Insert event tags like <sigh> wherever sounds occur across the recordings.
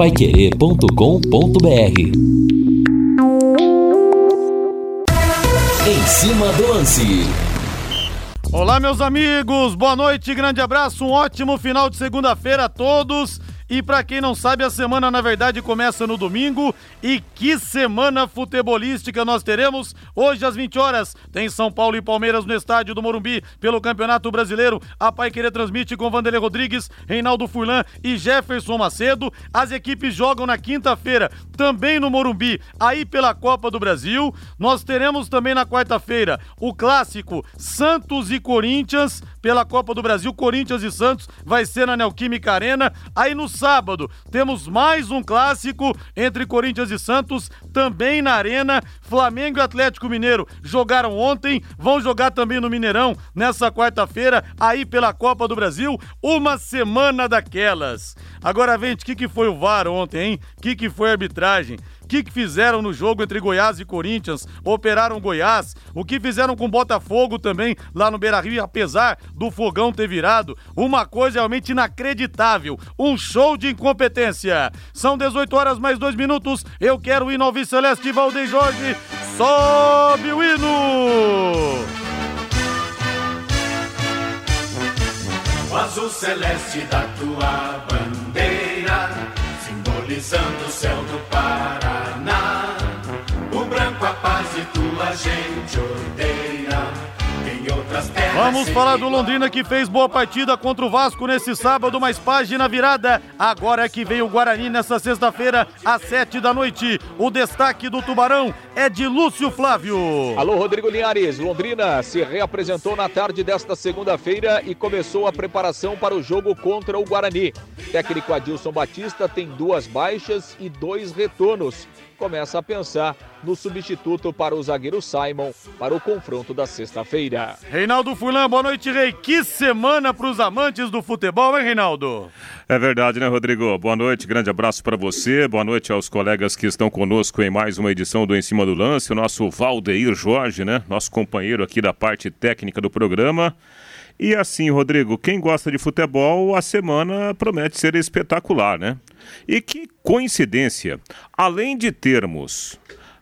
paiquerê.com.br Em cima do lance. Olá, meus amigos, boa noite, grande abraço, um ótimo final de segunda-feira a todos. E para quem não sabe, a semana na verdade começa no domingo. E que semana futebolística nós teremos! Hoje às 20 horas tem São Paulo e Palmeiras no estádio do Morumbi pelo Campeonato Brasileiro. A Pai Querer transmite com Vanderlei Rodrigues, Reinaldo Furlan e Jefferson Macedo. As equipes jogam na quinta-feira também no Morumbi, aí pela Copa do Brasil. Nós teremos também na quarta-feira o clássico Santos e Corinthians pela Copa do Brasil. Corinthians e Santos vai ser na Neoquímica Arena. Aí no sábado temos mais um clássico entre Corinthians e Santos, também na Arena. Flamengo e Atlético Mineiro jogaram ontem, vão jogar também no Mineirão nessa quarta-feira, aí pela Copa do Brasil. Uma semana daquelas. Agora, vente, o que, que foi o VAR ontem, hein? O que, que foi a arbitragem? Que, que fizeram no jogo entre Goiás e Corinthians? Operaram Goiás? O que fizeram com Botafogo também lá no Beira Rio, apesar do fogão ter virado? Uma coisa realmente inacreditável. Um show de incompetência. São 18 horas mais dois minutos. Eu quero o hino ao Celeste Valdeir Jorge. Sobe o hino! O azul celeste da tua bandeira, simbolizando o céu do Paraná. Paz e tua gente odeia. Vamos falar do. Londrina que fez boa partida contra o Vasco nesse sábado, mas página virada. Agora é que vem o Guarani nessa sexta-feira, às sete da noite. O destaque do Tubarão é de Lúcio Flávio. Alô, Rodrigo Linhares. Londrina se reapresentou na tarde desta segunda-feira e começou a preparação para o jogo contra o Guarani. Técnico Adilson Batista tem duas baixas e dois retornos. Começa a pensar no substituto para o zagueiro Simon para o confronto da sexta-feira. Reinaldo Fulan, boa noite, Rei. Que semana para os amantes do futebol, hein, Reinaldo? É verdade, né, Rodrigo? Boa noite, grande abraço para você, boa noite aos colegas que estão conosco em mais uma edição do Em Cima do Lance, o nosso Valdeir Jorge, né, nosso companheiro aqui da parte técnica do programa. E assim, Rodrigo, quem gosta de futebol, a semana promete ser espetacular, né? E que coincidência, além de termos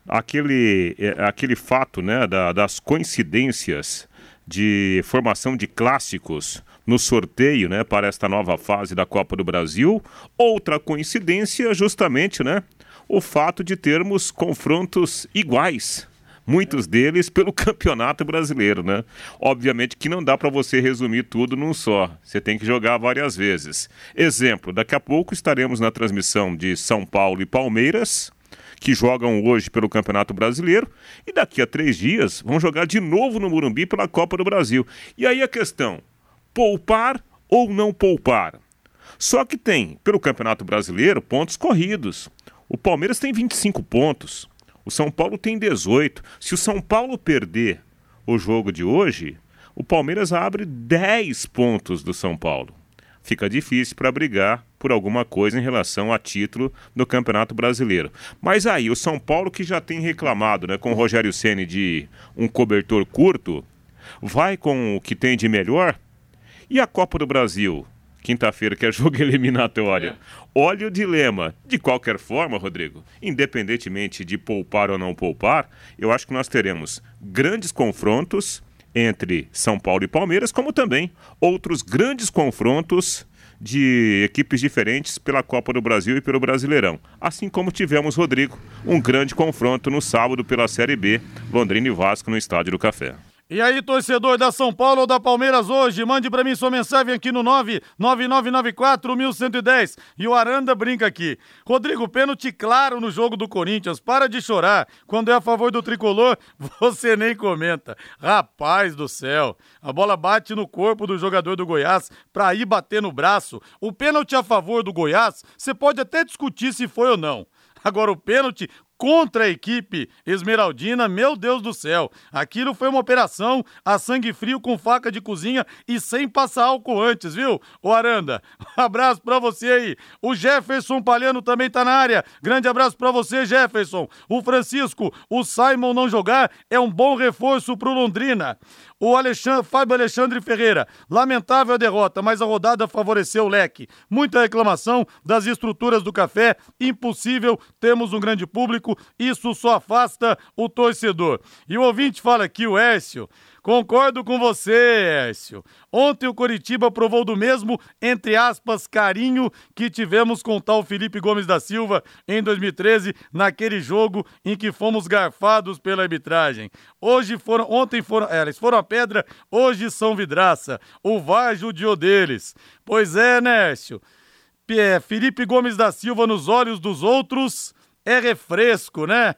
aquele, eh, aquele fato, né, da- das coincidências de formação de clássicos no sorteio, né, para esta nova fase da Copa do Brasil. Outra coincidência, justamente, né, o fato de termos confrontos iguais. Muitos deles pelo <laughs> Campeonato Brasileiro, né? Obviamente que não dá para você resumir tudo num só. Você tem que jogar várias vezes. Exemplo, daqui a pouco estaremos na transmissão de São Paulo e Palmeiras, que jogam hoje pelo Campeonato Brasileiro, e daqui a três dias vão jogar de novo no Morumbi pela Copa do Brasil. E aí a questão: poupar ou não poupar? Só que tem, pelo Campeonato Brasileiro, pontos corridos. O Palmeiras tem 25 pontos, o São Paulo tem 18. Se o São Paulo perder o jogo de hoje, o Palmeiras abre 10 pontos do São Paulo. Fica difícil para brigar por alguma coisa em relação a título do Campeonato Brasileiro. Mas aí, o São Paulo que já tem reclamado né, com o Rogério Ceni de um cobertor curto, vai com o que tem de melhor? E a Copa do Brasil? Quinta-feira, que é jogo <laughs> eliminatório. Olha o dilema. De qualquer forma, Rodrigo, independentemente de poupar ou não poupar, eu acho que nós teremos grandes confrontos entre São Paulo e Palmeiras, como também outros grandes confrontos de equipes diferentes pela Copa do Brasil e pelo Brasileirão. Assim como tivemos, Rodrigo, um grande confronto no sábado pela Série B, Londrina e Vasco no Estádio do Café. E aí, torcedor da São Paulo ou da Palmeiras hoje, mande pra mim sua mensagem aqui no 99994-1110. E o Aranda brinca aqui. Rodrigo, pênalti claro no jogo do Corinthians. Para de chorar. Quando é a favor do tricolor, <laughs> você nem comenta. Rapaz do céu. A bola bate no corpo do jogador do Goiás pra ir bater no braço. O pênalti a favor do Goiás, você pode até discutir se foi ou não. Agora, o pênalti contra a equipe esmeraldina, meu Deus do céu. Aquilo foi uma operação a sangue frio com faca de cozinha e sem passar álcool antes, viu? Ô Aranda, um <laughs> abraço pra você aí. O Jefferson Palhano também tá na área. Grande abraço pra você, Jefferson. O Francisco, o Simon não jogar é um bom reforço pro Londrina. O Alexandre, Fábio Alexandre Ferreira, lamentável a derrota, mas a rodada favoreceu o leque. Muita reclamação das estruturas do café, impossível, temos um grande público, isso só afasta o torcedor. E o ouvinte fala aqui, o Écio, Concordo com você, Écio. Ontem o Coritiba provou do mesmo, entre aspas, carinho que tivemos com tal Felipe Gomes da Silva em 2013, naquele jogo em que fomos garfados pela arbitragem. Hoje foram, ontem foram, é, eles foram a pedra, hoje são vidraça. O VAR judiou deles. Pois é, Nécio. É, Felipe Gomes da Silva nos olhos dos outros é refresco, né?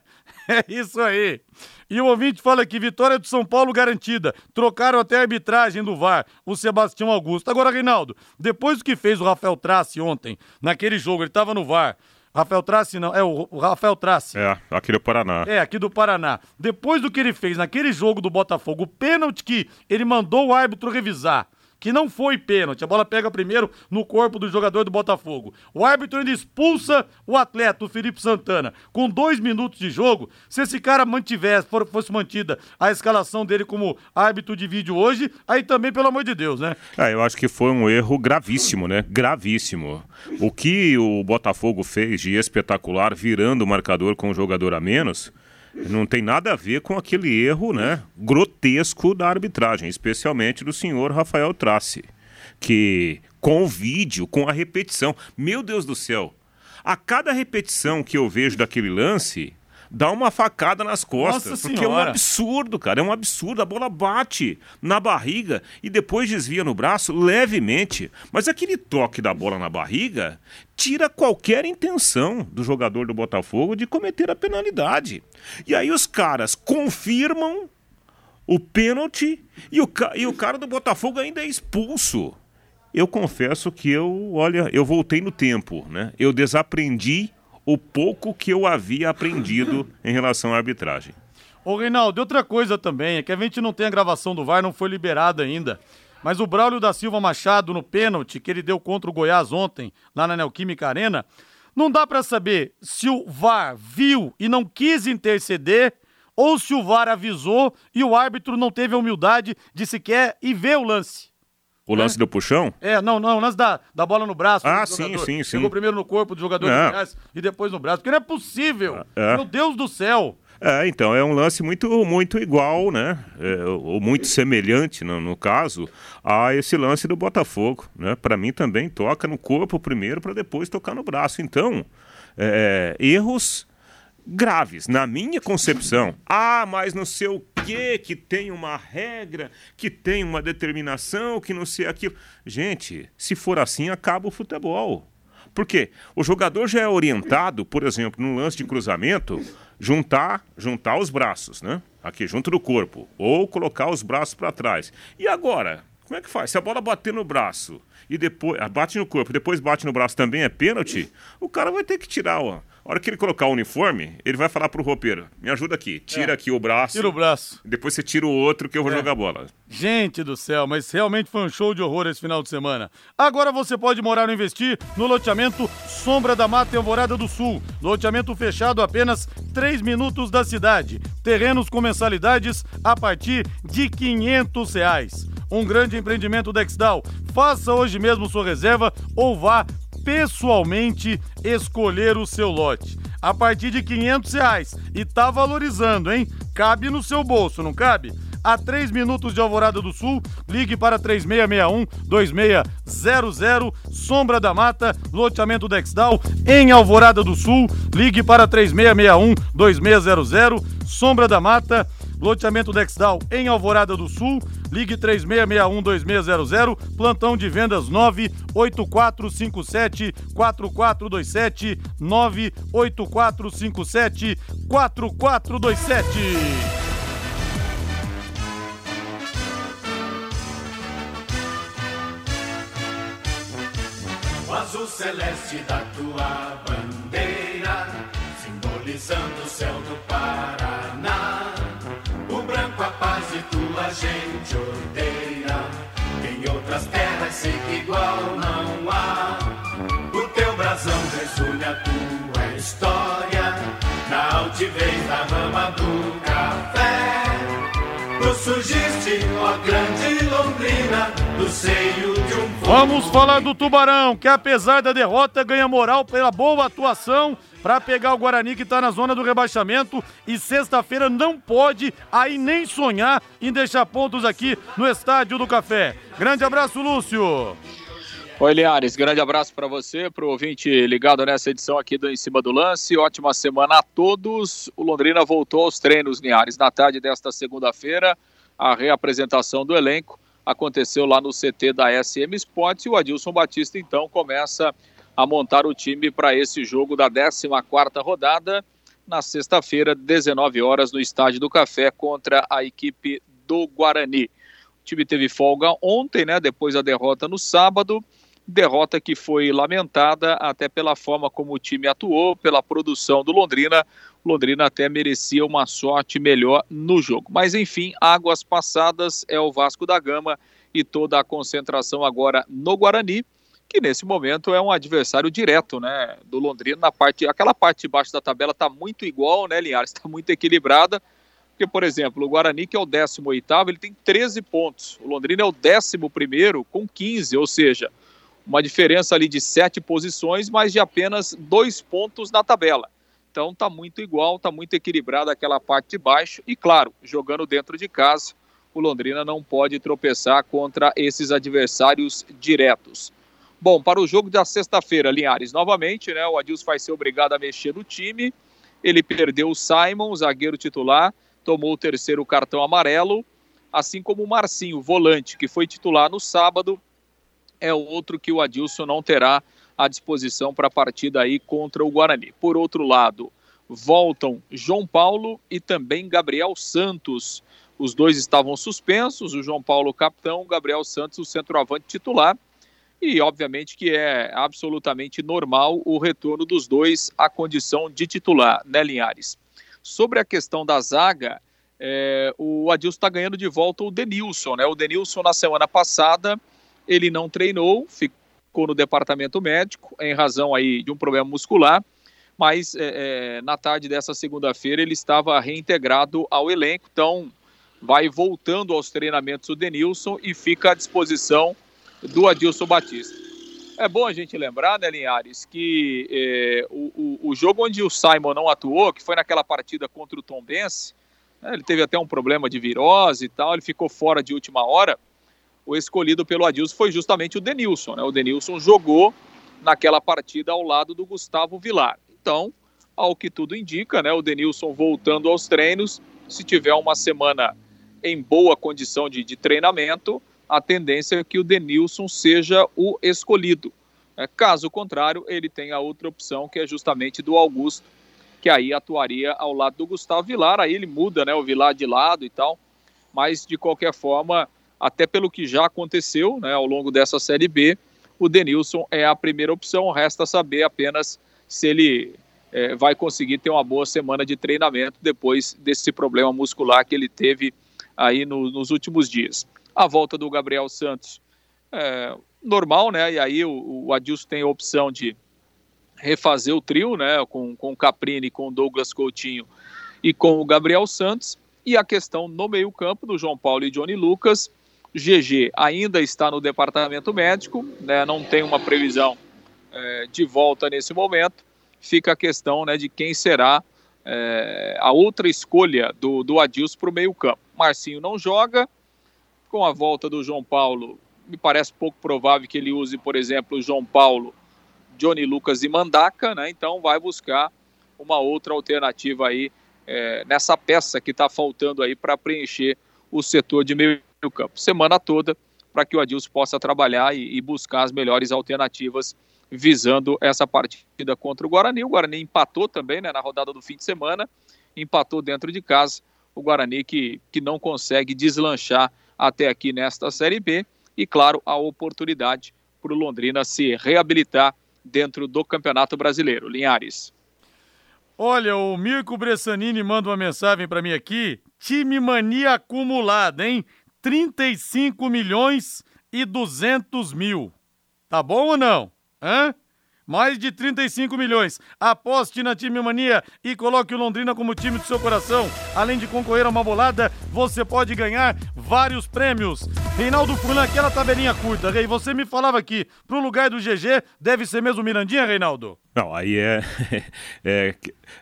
É isso aí. E o ouvinte fala que vitória do São Paulo garantida. Trocaram até a arbitragem do VAR, o Sebastião Augusto. Agora, Reinaldo, depois do que fez o Rafael Trace ontem, naquele jogo, ele estava no VAR. Rafael Trace não, é o, o Rafael Trace. É, aqui do Paraná. É, aqui do Paraná. Depois do que ele fez naquele jogo do Botafogo, o pênalti que ele mandou o árbitro revisar que não foi pênalti. A bola pega primeiro no corpo do jogador do Botafogo. O árbitro ainda expulsa o atleta, o Felipe Santana. Com dois minutos de jogo, se esse cara mantivesse, fosse mantida a escalação dele como árbitro de vídeo hoje, aí também, pelo amor de Deus, né? É, eu acho que foi um erro gravíssimo, né? Gravíssimo. O que o Botafogo fez de espetacular, virando o marcador com um jogador a menos não tem nada a ver com aquele erro né, grotesco da arbitragem, especialmente do senhor Rafael Trace, que com o vídeo, com a repetição, meu Deus do céu, a cada repetição que eu vejo daquele lance, dá uma facada nas costas. Nossa porque senhora. é um absurdo, cara. É um absurdo. A bola bate na barriga e depois desvia no braço levemente. Mas aquele toque da bola na barriga tira qualquer intenção do jogador do Botafogo de cometer a penalidade. E aí os caras confirmam o pênalti e o, e o cara do Botafogo ainda é expulso. Eu confesso que eu, olha, eu voltei no tempo, né? Eu desaprendi o pouco que eu havia aprendido <laughs> em relação à arbitragem. Ô, Reinaldo, e outra coisa também, é que a gente não tem a gravação do VAR, não foi liberada ainda. Mas o Braulio da Silva Machado, no pênalti que ele deu contra o Goiás ontem, lá na Neoquímica Arena, não dá pra saber se o VAR viu e não quis interceder ou se o VAR avisou e o árbitro não teve a humildade de sequer ir ver o lance. O lance do puxão? É, não, não, o lance da, da bola no braço. Ah, sim, jogador. sim, sim. Pegou primeiro no corpo do jogador do Goiás e depois no braço. Porque não é possível. É. Meu Deus do céu. É, então, é um lance muito, muito igual, né? É, ou muito semelhante, no, no caso, a esse lance do Botafogo, né? Para mim também toca no corpo primeiro para depois tocar no braço. Então, é, erros graves, na minha concepção. Ah, mas não sei o que, que tem uma regra, que tem uma determinação, que não sei aquilo. Gente, se for assim, acaba o futebol. Por quê? O jogador já é orientado, por exemplo, no lance de cruzamento, juntar, juntar os braços, né? Aqui junto do corpo, ou colocar os braços para trás. E agora, como é que faz? Se a bola bater no braço e depois ah, bate no corpo, depois bate no braço também é pênalti, o cara vai ter que tirar, ó. A hora que ele colocar o uniforme, ele vai falar pro roupeiro: "Me ajuda aqui, tira aqui o braço". Tira o braço. Depois você tira o outro que eu vou É. jogar bola. Gente do céu, mas realmente foi um show de horror esse final de semana. Agora você pode morar ou investir no loteamento Sombra da Mata em Alvorada do Sul. Loteamento fechado a apenas 3 minutos da cidade. Terrenos com mensalidades a partir de 500 reais. Um grande empreendimento Dexdal. Faça hoje mesmo sua reserva ou vá pessoalmente escolher o seu lote. A partir de 500 reais. E tá valorizando, hein? Cabe no seu bolso, não cabe? A 3 minutos de Alvorada do Sul, ligue para 3661-2600, Sombra da Mata, loteamento Dexdal, em Alvorada do Sul, ligue para 3661-2600, Sombra da Mata, loteamento Dexdal, em Alvorada do Sul, ligue 3661-2600, plantão de vendas 98457-4427, 98457-4427. O azul celeste da tua bandeira, simbolizando o céu do Paraná. Paz e tua gente odeia. Em outras terras sei que igual não há. O teu brasão resume a tua história. Na altivez da rama do café. Tu surgiste ó grande Londrina, do seio Vamos falar do Tubarão, que apesar da derrota ganha moral pela boa atuação para pegar o Guarani que está na zona do rebaixamento e sexta-feira não pode aí nem sonhar em deixar pontos aqui no Estádio do Café. Grande abraço, Lúcio. Oi, Liares, grande abraço para você, para o ouvinte ligado nessa edição aqui do Em Cima do Lance. Ótima semana a todos. O Londrina voltou aos treinos, Liares, na tarde desta segunda-feira. A reapresentação do elenco aconteceu lá no CT da SM Sports e o Adilson Batista então começa a montar o time para esse jogo da 14ª rodada na sexta-feira, 19 horas, no Estádio do Café contra a equipe do Guarani. O time teve folga ontem, né, depois da derrota no sábado, derrota que foi lamentada até pela forma como o time atuou, pela produção do Londrina. O Londrina até merecia uma sorte melhor no jogo. Mas enfim, águas passadas é o Vasco da Gama e toda a concentração agora no Guarani que nesse momento é um adversário direto, né, do Londrina na parte, aquela parte de baixo da tabela está muito igual, né, Linhares, está muito equilibrada, porque, por exemplo, o Guarani, que é o 18º, ele tem 13 pontos, o Londrina é o 11º com 15, ou seja, uma diferença ali de 7 posições, mas de apenas 2 pontos na tabela. Então está muito igual, está muito equilibrada aquela parte de baixo, e claro, jogando dentro de casa, o Londrina não pode tropeçar contra esses adversários diretos. Bom, para o jogo da sexta-feira, Linhares, novamente, né? O Adilson vai ser obrigado a mexer no time. Ele perdeu o Simon, zagueiro titular, tomou o terceiro cartão amarelo, assim como o Marcinho, volante, que foi titular no sábado, é outro que o Adilson não terá à disposição para a partida aí contra o Guarani. Por outro lado, voltam João Paulo e também Gabriel Santos. Os dois estavam suspensos, o João Paulo capitão, o Gabriel Santos o centroavante titular e obviamente que é absolutamente normal o retorno dos dois à condição de titular, né, Linhares? Sobre a questão da zaga, é, o Adilson está ganhando de volta o Denilson, né? O Denilson na semana passada ele não treinou, ficou no departamento médico em razão aí de um problema muscular, mas é, é, na tarde dessa segunda-feira ele estava reintegrado ao elenco, então vai voltando aos treinamentos o Denilson e fica à disposição do Adilson Batista. É bom a gente lembrar, né, Linhares, que é, o, o, o, jogo onde o Simon não atuou, que foi naquela partida contra o Tom Bense, né, ele teve até um problema de virose e tal, ele ficou fora de última hora. O escolhido pelo Adilson foi justamente o Denilson. Né? O Denilson jogou naquela partida ao lado do Gustavo Vilar. Então, ao que tudo indica, né, o Denilson voltando aos treinos, se tiver uma semana em boa condição de, de treinamento, a tendência é que o Denilson seja o escolhido. É, caso contrário, ele tem a outra opção, que é justamente do Augusto, que aí atuaria ao lado do Gustavo Vilar. Aí ele muda né, o Vilar de lado e tal. Mas, de qualquer forma, até pelo que já aconteceu né, ao longo dessa Série B, o Denilson é a primeira opção. Resta saber apenas se ele é, vai conseguir ter uma boa semana de treinamento depois desse problema muscular que ele teve aí no, nos últimos dias a volta do Gabriel Santos é, normal, né? E aí o, o Adilson tem a opção de refazer o trio, né? Com, com o Caprini, com o Douglas Coutinho e com o Gabriel Santos. E a questão no meio-campo do João Paulo e Johnny Lucas. GG ainda está no departamento médico, né? Não tem uma previsão é, de volta nesse momento. Fica a questão né, de quem será é, a outra escolha do, do Adilson para o meio-campo. Marcinho não joga, com a volta do João Paulo, me parece pouco provável que ele use, por exemplo, o João Paulo, Johnny Lucas e Mandaca, né? Então vai buscar uma outra alternativa aí é, nessa peça que está faltando aí para preencher o setor de meio campo. Semana toda para que o Adilson possa trabalhar e, e, buscar as melhores alternativas visando essa partida contra o Guarani. O Guarani empatou também né, na rodada do fim de semana, empatou dentro de casa. O Guarani que, que não consegue deslanchar até aqui nesta Série B e, claro, a oportunidade para o Londrina se reabilitar dentro do Campeonato Brasileiro. Linhares. Olha, o Mirko Bressanini manda uma mensagem para mim aqui. Time mania acumulada, hein? 35 milhões e 200 mil. Tá bom ou não? Hã? mais de 35 milhões. Aposte na Time Mania e coloque o Londrina como time do seu coração. Além de concorrer a uma bolada, você pode ganhar vários prêmios. Reinaldo Fulan, aquela tabelinha curta, Rei, você me falava aqui, pro lugar do GG, deve ser mesmo Mirandinha, Reinaldo? Não, aí é, <laughs> é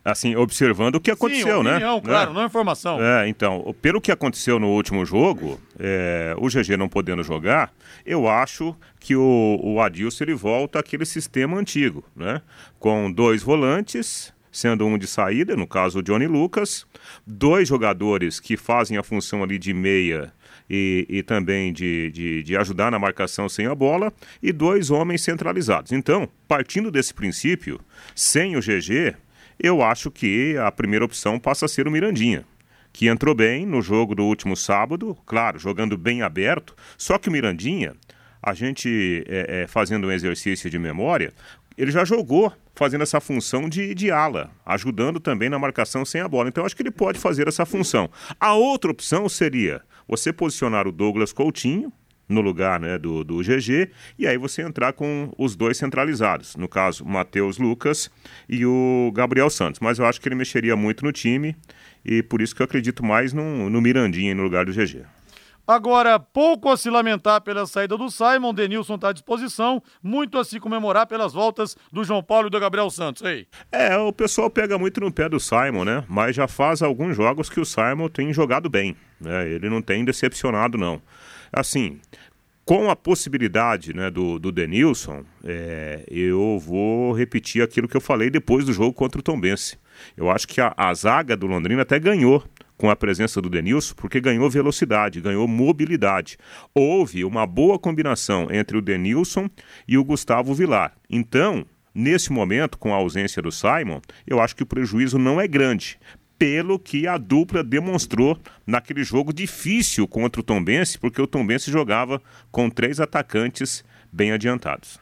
assim, observando o que aconteceu, Sim, né? opinião, claro, não informação. É, então, pelo que aconteceu no último jogo, é, o GG não podendo jogar, eu acho que o, o Adilson ele volta àquele sistema antigo, né? Com dois volantes, sendo um de saída, no caso o Johnny Lucas, dois jogadores que fazem a função ali de meia e, e também de, de, de, ajudar na marcação sem a bola, e dois homens centralizados. Então, partindo desse princípio, sem o GG, eu acho que a primeira opção passa a ser o Mirandinha. Que entrou bem no jogo do último sábado, claro, jogando bem aberto, só que o Mirandinha, a gente é, é, fazendo um exercício de memória, ele já jogou fazendo essa função de, de ala, ajudando também na marcação sem a bola. Então, acho que ele pode fazer essa função. A outra opção seria você posicionar o Douglas Coutinho no lugar né, do, do GG e aí você entrar com os dois centralizados, no caso, Matheus Lucas e o Gabriel Santos. Mas eu acho que ele mexeria muito no time e por isso que eu acredito mais no, no Mirandinha no lugar do GG. Agora, pouco a se lamentar pela saída do Simon, Denilson está à disposição, muito a se comemorar pelas voltas do João Paulo e do Gabriel Santos. Ei. É, o pessoal pega muito no pé do Simon, né? Mas já faz alguns jogos que o Simon tem jogado bem, né? Ele não tem decepcionado, não. Assim, com a possibilidade né, do, do Denilson, é, eu vou repetir aquilo que eu falei depois do jogo contra o Tombense. Eu acho que a, a zaga do Londrina até ganhou com a presença do Denilson, porque ganhou velocidade, ganhou mobilidade. Houve uma boa combinação entre o Denilson e o Gustavo Vilar. Então, nesse momento, com a ausência do Simon, eu acho que o prejuízo não é grande. Pelo que a dupla demonstrou naquele jogo difícil contra o Tombense, porque o Tombense jogava com três atacantes bem adiantados.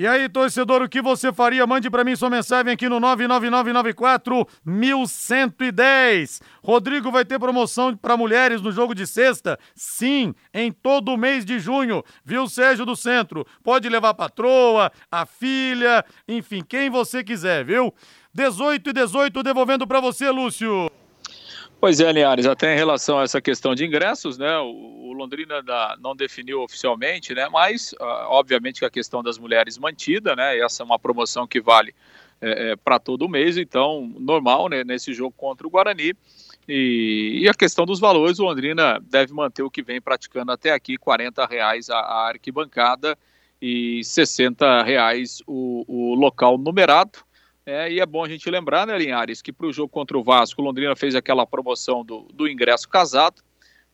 E aí, torcedor, o que você faria? Mande para mim sua mensagem aqui no 99994 1110. Rodrigo vai ter promoção para mulheres no jogo de sexta? Sim, em todo o mês de junho. Viu, Sérgio do Centro? Pode levar a patroa, a filha, enfim, quem você quiser, viu? 18 e 18 devolvendo para você, Lúcio. Pois é, Linhares, até em relação a essa questão de ingressos, né, o, Londrina não definiu oficialmente, né, mas uh, obviamente que a questão das mulheres mantida, né, essa é uma promoção que vale é, é, para todo mês, então normal, né, nesse jogo contra o Guarani. E, e, a questão dos valores, o Londrina deve manter o que vem praticando até aqui, R$ reais a, a arquibancada e R$ reais o, o local numerado. É, e é bom a gente lembrar, né, Linhares, que para o jogo contra o Vasco, Londrina fez aquela promoção do, do ingresso casado.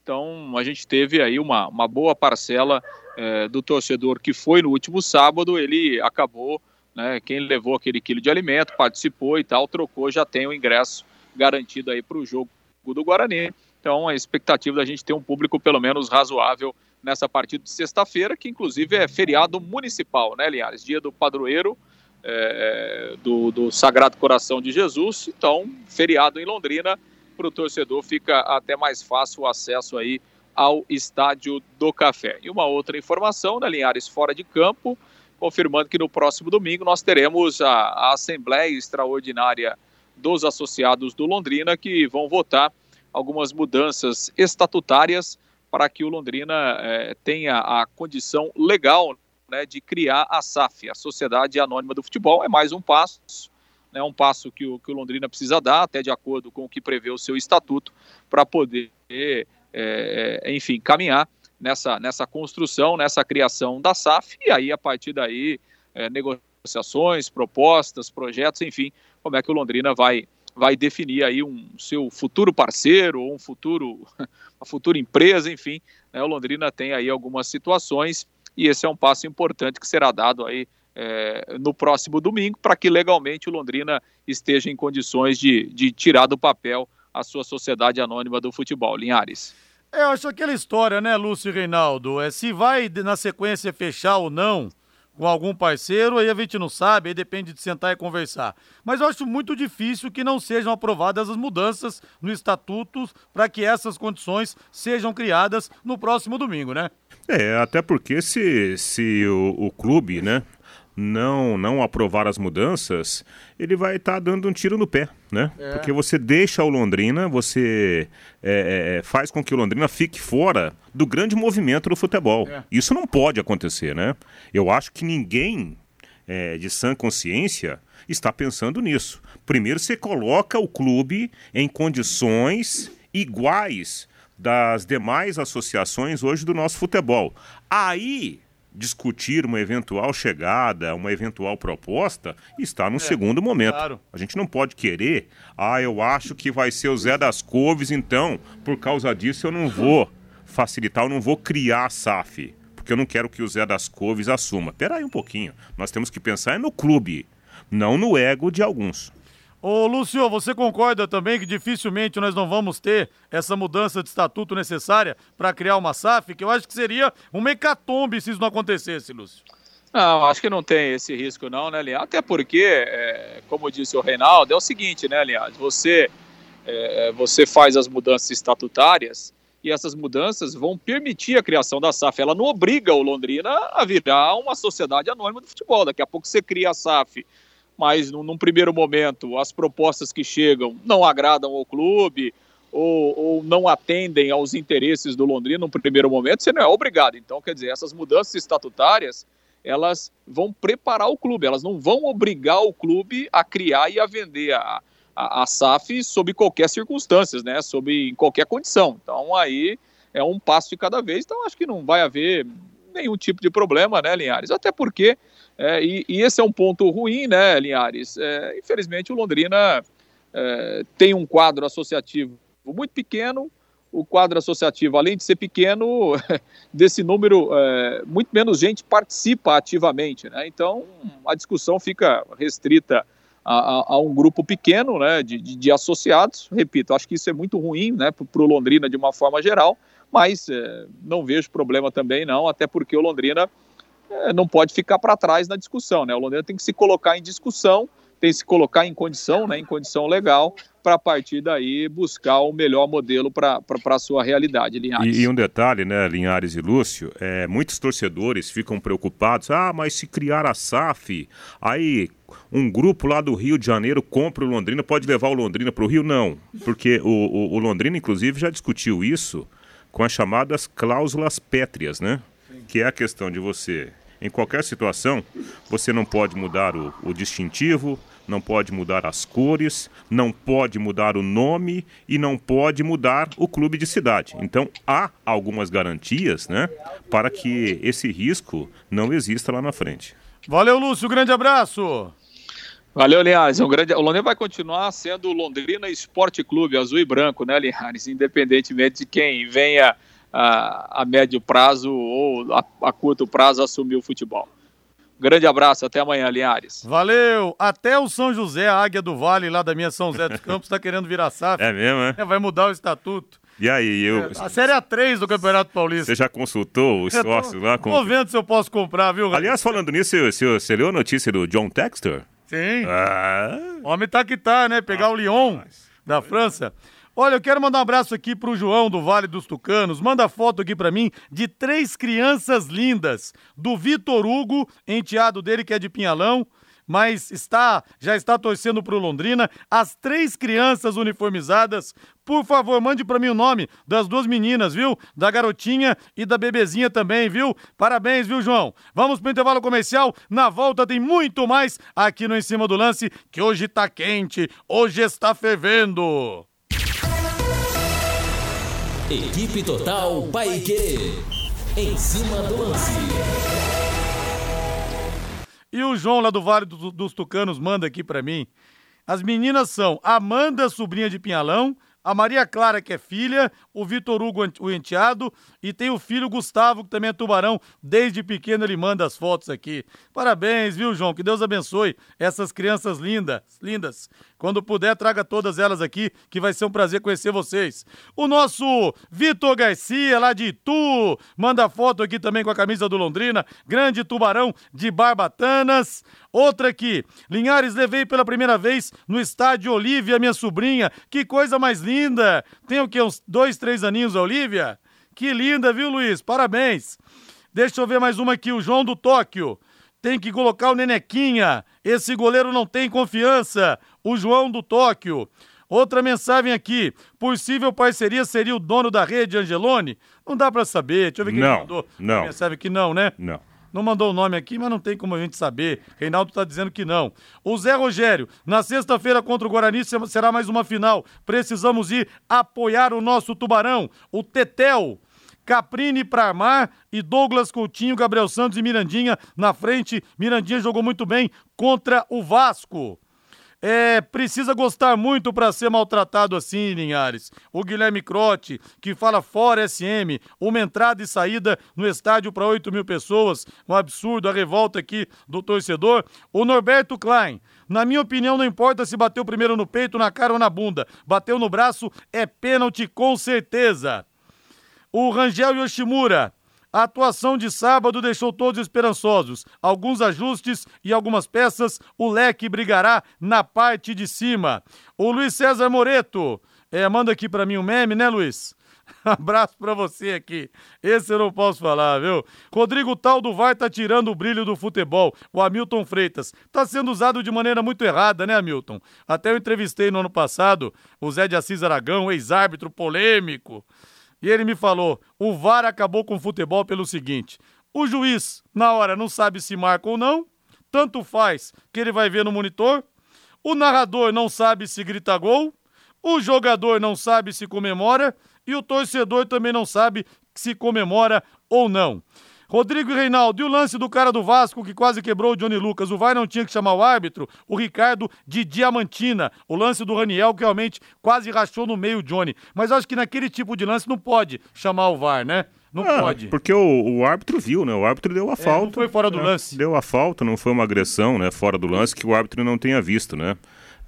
Então a gente teve aí uma, uma boa parcela é, do torcedor que foi no último sábado, ele acabou, né, quem levou aquele quilo de alimento, participou e tal, trocou, já tem o ingresso garantido aí para o jogo do Guarani. Então a expectativa da gente ter um público pelo menos razoável nessa partida de sexta-feira, que inclusive é feriado municipal, né, Linhares? Dia do padroeiro é, do, do Sagrado Coração de Jesus. Então, feriado em Londrina, para o torcedor fica até mais fácil o acesso aí ao Estádio do Café. E uma outra informação, né, Linhares, fora de campo, confirmando que no próximo domingo nós teremos a, a Assembleia Extraordinária dos Associados do Londrina, que vão votar algumas mudanças estatutárias para que o Londrina é, tenha a condição legal né, de criar a SAF, a Sociedade Anônima do Futebol. É mais um passo, né, um passo que o, que o Londrina precisa dar, até de acordo com o que prevê o seu estatuto, para poder, é, é, enfim, caminhar nessa, nessa construção, nessa criação da SAF, e aí, a partir daí, é, negociações, propostas, projetos, enfim, como é que o Londrina vai vai definir aí um seu futuro parceiro ou um futuro <laughs> uma futura empresa, enfim, né, o Londrina tem aí algumas situações e esse é um passo importante que será dado aí é, no próximo domingo para que legalmente o Londrina esteja em condições de, de tirar do papel a sua sociedade anônima do futebol. Linhares. É, eu acho aquela história, né, Lúcio e Reinaldo? É, se vai na sequência fechar ou não com algum parceiro, aí a gente não sabe, aí depende de sentar e conversar. Mas eu acho muito difícil que não sejam aprovadas as mudanças no estatuto para que essas condições sejam criadas no próximo domingo, né? É, até porque se, se o, o clube, né, não não aprovar as mudanças, ele vai estar tá dando um tiro no pé, né? É. Porque você deixa o Londrina, você é, é, é, faz com que o Londrina fique fora do grande movimento do futebol. É. Isso não pode acontecer, né? Eu acho que ninguém é, de sã consciência está pensando nisso. Primeiro você coloca o clube em condições iguais das demais associações hoje do nosso futebol. Aí discutir uma eventual chegada, uma eventual proposta, está no é, segundo momento. Claro. A gente não pode querer, ah, eu acho que vai ser o Zé das Couves, então, por causa disso eu não vou facilitar, eu não vou criar a SAF, porque eu não quero que o Zé das Couves assuma. Peraí um pouquinho, nós temos que pensar no clube, não no ego de alguns. Ô, Lúcio, você concorda também que dificilmente nós não vamos ter essa mudança de estatuto necessária para criar uma SAF? Que eu acho que seria um hecatombe se isso não acontecesse, Lúcio. Não, acho que não tem esse risco não, né, Linhares? Até porque, é, como disse o Reinaldo, é o seguinte, né, Linhares? Você, é, você faz as mudanças estatutárias e essas mudanças vão permitir a criação da SAF. Ela não obriga o Londrina a virar uma sociedade anônima do futebol. Daqui a pouco você cria a SAF mas num, num, primeiro momento as propostas que chegam não agradam ao clube ou, ou, não atendem aos interesses do Londrina num primeiro momento, você não é obrigado. Então, quer dizer, essas mudanças estatutárias elas vão preparar o clube, elas não vão obrigar o clube a criar e a vender a, a, a SAF sob qualquer circunstâncias, né? Sob qualquer condição. Então aí é um passo de cada vez. Então acho que não vai haver nenhum tipo de problema, né, Linhares? Até porque é, e, e, esse é um ponto ruim, né, Linhares? É, infelizmente, o Londrina é, tem um quadro associativo muito pequeno. O quadro associativo, além de ser pequeno, <laughs> desse número, é, muito menos gente participa ativamente. Né? Então, a discussão fica restrita a, a, a um grupo pequeno né, de, de, de, associados. Repito, acho que isso é muito ruim né, para o Londrina de uma forma geral, mas é, não vejo problema também, não, até porque o Londrina não pode ficar para trás na discussão, né? O Londrina tem que se colocar em discussão, tem que se colocar em condição, né, em condição legal, para a partir daí buscar o melhor modelo para a sua realidade, Linhares. E, e, um detalhe, né, Linhares e Lúcio, é, muitos torcedores ficam preocupados, ah, mas se criar a SAF, aí um grupo lá do Rio de Janeiro compra o Londrina, pode levar o Londrina para o Rio? Não, porque o, o, o Londrina, inclusive, já discutiu isso com as chamadas cláusulas pétreas, né? Que é a questão de você, em qualquer situação, você não pode mudar o, o distintivo, não pode mudar as cores, não pode mudar o nome e não pode mudar o clube de cidade. Então há algumas garantias, né, para que esse risco não exista lá na frente. Valeu, Lúcio, grande abraço. Valeu, Linhares. Um grande... O Londrina vai continuar sendo o Londrina Esporte Clube, azul e branco, né, Linhares? Independentemente de quem venha a, a médio prazo ou a, a curto prazo assumir o futebol. Grande abraço, até amanhã, Linhares. Valeu! Até o São José, a Águia do Vale, lá da minha São José dos Campos, está querendo virar SAF. É mesmo, é? é? Vai mudar o estatuto. E aí, eu. É, a Série A3 do Campeonato Paulista. Você já consultou os sócios lá? Com... Tô vendo se eu posso comprar, viu? Aliás, falando nisso, você, você leu a notícia do John Textor? Sim. Ah. O homem tá que tá, né? Pegar ah, o Lyon mas... da França. Olha, eu quero mandar um abraço aqui pro João do Vale dos Tucanos. Manda foto aqui para mim de três crianças lindas. Do Vitor Hugo, enteado dele que é de Pinhalão, mas está já está torcendo pro Londrina. As três crianças uniformizadas. Por favor, mande para mim o nome das duas meninas, viu? Da garotinha e da bebezinha também, viu? Parabéns, viu, João? Vamos pro intervalo comercial. Na volta tem muito mais aqui no Em Cima do Lance, que hoje tá quente, hoje está fervendo. Equipe Total Paique. Em cima do lance. E o João lá do Vale do, dos Tucanos manda aqui para mim. As meninas são Amanda, sobrinha de Pinhalão, a Maria Clara, que é filha, o Vitor Hugo, o enteado, e tem o filho Gustavo, que também é tubarão. Desde pequeno ele manda as fotos aqui. Parabéns, viu, João? Que Deus abençoe essas crianças lindas, lindas. Quando puder, traga todas elas aqui, que vai ser um prazer conhecer vocês. O nosso Vitor Garcia, lá de Itu, manda foto aqui também com a camisa do Londrina. Grande tubarão de Barbatanas. Outra aqui, Linhares, levei pela primeira vez no estádio Olívia, minha sobrinha. Que coisa mais linda! Tem o quê? Uns dois, três aninhos, Olívia? Que linda, viu, Luiz? Parabéns! Deixa eu ver mais uma aqui, o João do Tóquio. tem que colocar o Nenequinha. Esse goleiro não tem confiança. O João do Tóquio. Outra mensagem aqui. Possível parceria seria o dono da rede, Angelone? Não dá para saber. Deixa eu ver quem não, mandou. Não. Mensagem aqui não, né? Não. Não mandou o nome aqui, mas não tem como a gente saber. Reinaldo está dizendo que não. O Zé Rogério, na sexta-feira contra o Guarani será mais uma final. Precisamos ir apoiar o nosso tubarão, o Tetel. Caprini para armar e Douglas Coutinho, Gabriel Santos e Mirandinha na frente. Mirandinha jogou muito bem contra o Vasco. É, precisa gostar muito para ser maltratado assim, Linhares. O Guilherme Crote, que fala fora SM, uma entrada e saída no estádio para 8 mil pessoas, um absurdo, a revolta aqui do torcedor. O Norberto Klein, na minha opinião, não importa se bateu primeiro no peito, na cara ou na bunda. Bateu no braço, é pênalti com certeza. O Rangel Yoshimura, a atuação de sábado deixou todos esperançosos. Alguns ajustes e algumas peças, o leque brigará na parte de cima. O Luiz César Moreto, é, manda aqui para mim um meme, né, Luiz? <laughs> Abraço para você aqui. Esse eu não posso falar, viu? Rodrigo Tal do VAR tá tirando o brilho do futebol. O Hamilton Freitas tá sendo usado de maneira muito errada, né, Hamilton? Até eu entrevistei no ano passado o Zé de Assis Aragão, ex-árbitro polêmico. E ele me falou: o VAR acabou com o futebol pelo seguinte: o juiz, na hora, não sabe se marca ou não, tanto faz que ele vai ver no monitor, o narrador não sabe se grita gol, o jogador não sabe se comemora e o torcedor também não sabe se comemora ou não. Rodrigo e Reinaldo, e o lance do cara do Vasco que quase quebrou o Johnny Lucas? O VAR não tinha que chamar o árbitro? O Ricardo de Diamantina. O lance do Raniel que realmente quase rachou no meio o Johnny. Mas acho que naquele tipo de lance não pode chamar o VAR, né? Não ah, pode. Porque o, o, árbitro viu, né? O árbitro deu a é, falta. Não foi fora do né? lance. Deu a falta, não foi uma agressão, né? Fora do lance que o árbitro não tenha visto, né?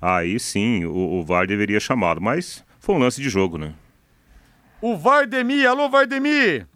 Aí sim, o, o VAR deveria chamá-lo. Mas foi um lance de jogo, né? O Vardemir, alô Vardemir,